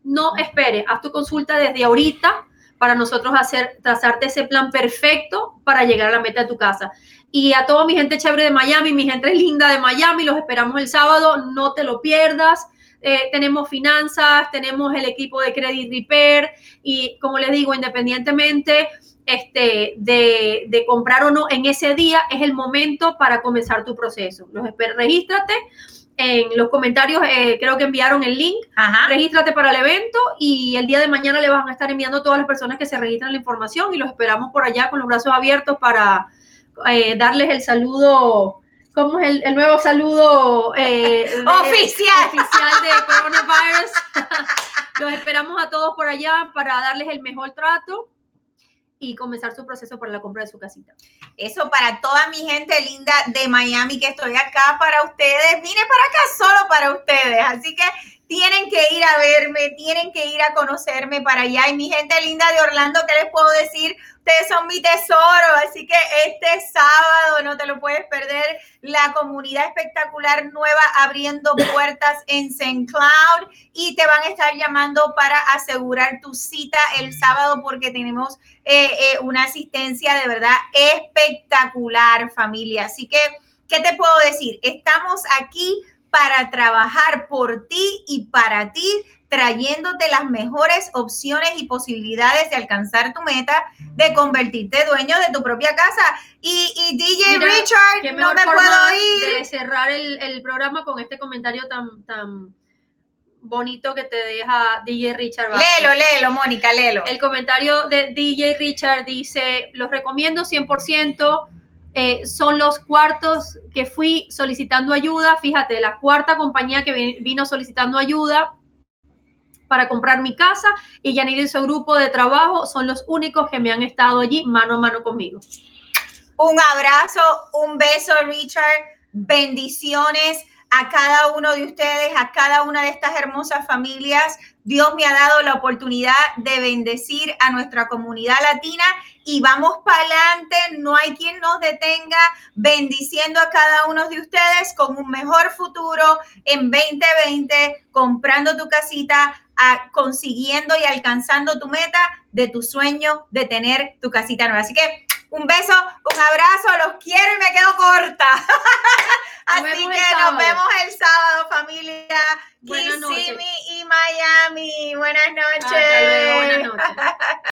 S2: No espere, haz tu consulta desde ahorita para nosotros hacer, trazarte ese plan perfecto para llegar a la meta de tu casa. Y a toda mi gente chévere de Miami, mi gente linda de Miami, los esperamos el sábado, no te lo pierdas. Eh, tenemos finanzas, tenemos el equipo de Credit Repair y como les digo, independientemente este, de, de, comprar o no en ese día, es el momento para comenzar tu proceso. Los regístrate en los comentarios, eh, creo que enviaron el link. Ajá. Regístrate para el evento y el día de mañana le van a estar enviando a todas las personas que se registran la información y los esperamos por allá con los brazos abiertos para eh, darles el saludo. ¿Cómo es el, el nuevo saludo
S1: eh, oficial.
S2: oficial de coronavirus? [laughs] los esperamos a todos por allá para darles el mejor trato y comenzar su proceso para la compra de su casita.
S1: Eso para toda mi gente linda de Miami que estoy acá para ustedes. Vine para acá solo para ustedes. Así que tienen que ir a verme, tienen que ir a conocerme para allá. Y mi gente linda de Orlando, ¿qué les puedo decir? Ustedes son mi tesoro, así que este sábado no te lo puedes perder. La comunidad espectacular nueva abriendo [coughs] puertas en St. Cloud y te van a estar llamando para asegurar tu cita el sábado porque tenemos eh, eh, una asistencia de verdad espectacular, familia. Así que, ¿qué te puedo decir? Estamos aquí para trabajar por ti y para ti, trayéndote las mejores opciones y posibilidades de alcanzar tu meta, de convertirte dueño de tu propia casa. Y, DJ Richard, no me puedo ir.
S2: De cerrar el, programa con este comentario tan, tan bonito que te deja DJ Richard.
S1: Léelo, léelo, Mónica, léelo.
S2: El comentario de DJ Richard dice, los recomiendo 100%. Eh, son los cuartos que fui solicitando ayuda. Fíjate, la cuarta compañía que vino solicitando ayuda para comprar mi casa y Yanir y su grupo de trabajo son los únicos que me han estado allí mano a mano conmigo.
S1: Un abrazo, un beso, Richard. Bendiciones a cada uno de ustedes, a cada una de estas hermosas familias. Dios me ha dado la oportunidad de bendecir a nuestra comunidad latina y vamos para adelante. No hay quien nos detenga bendiciendo a cada uno de ustedes con un mejor futuro en 2020, comprando tu casita, consiguiendo y alcanzando tu meta de tu sueño de tener tu casita nueva. Así que un beso, un abrazo, los quiero y me quedo corta. [laughs] Así que nos vemos el sábado, familia. Kissimmee y Miami. Buenas noches.
S2: Buenas noches. [laughs]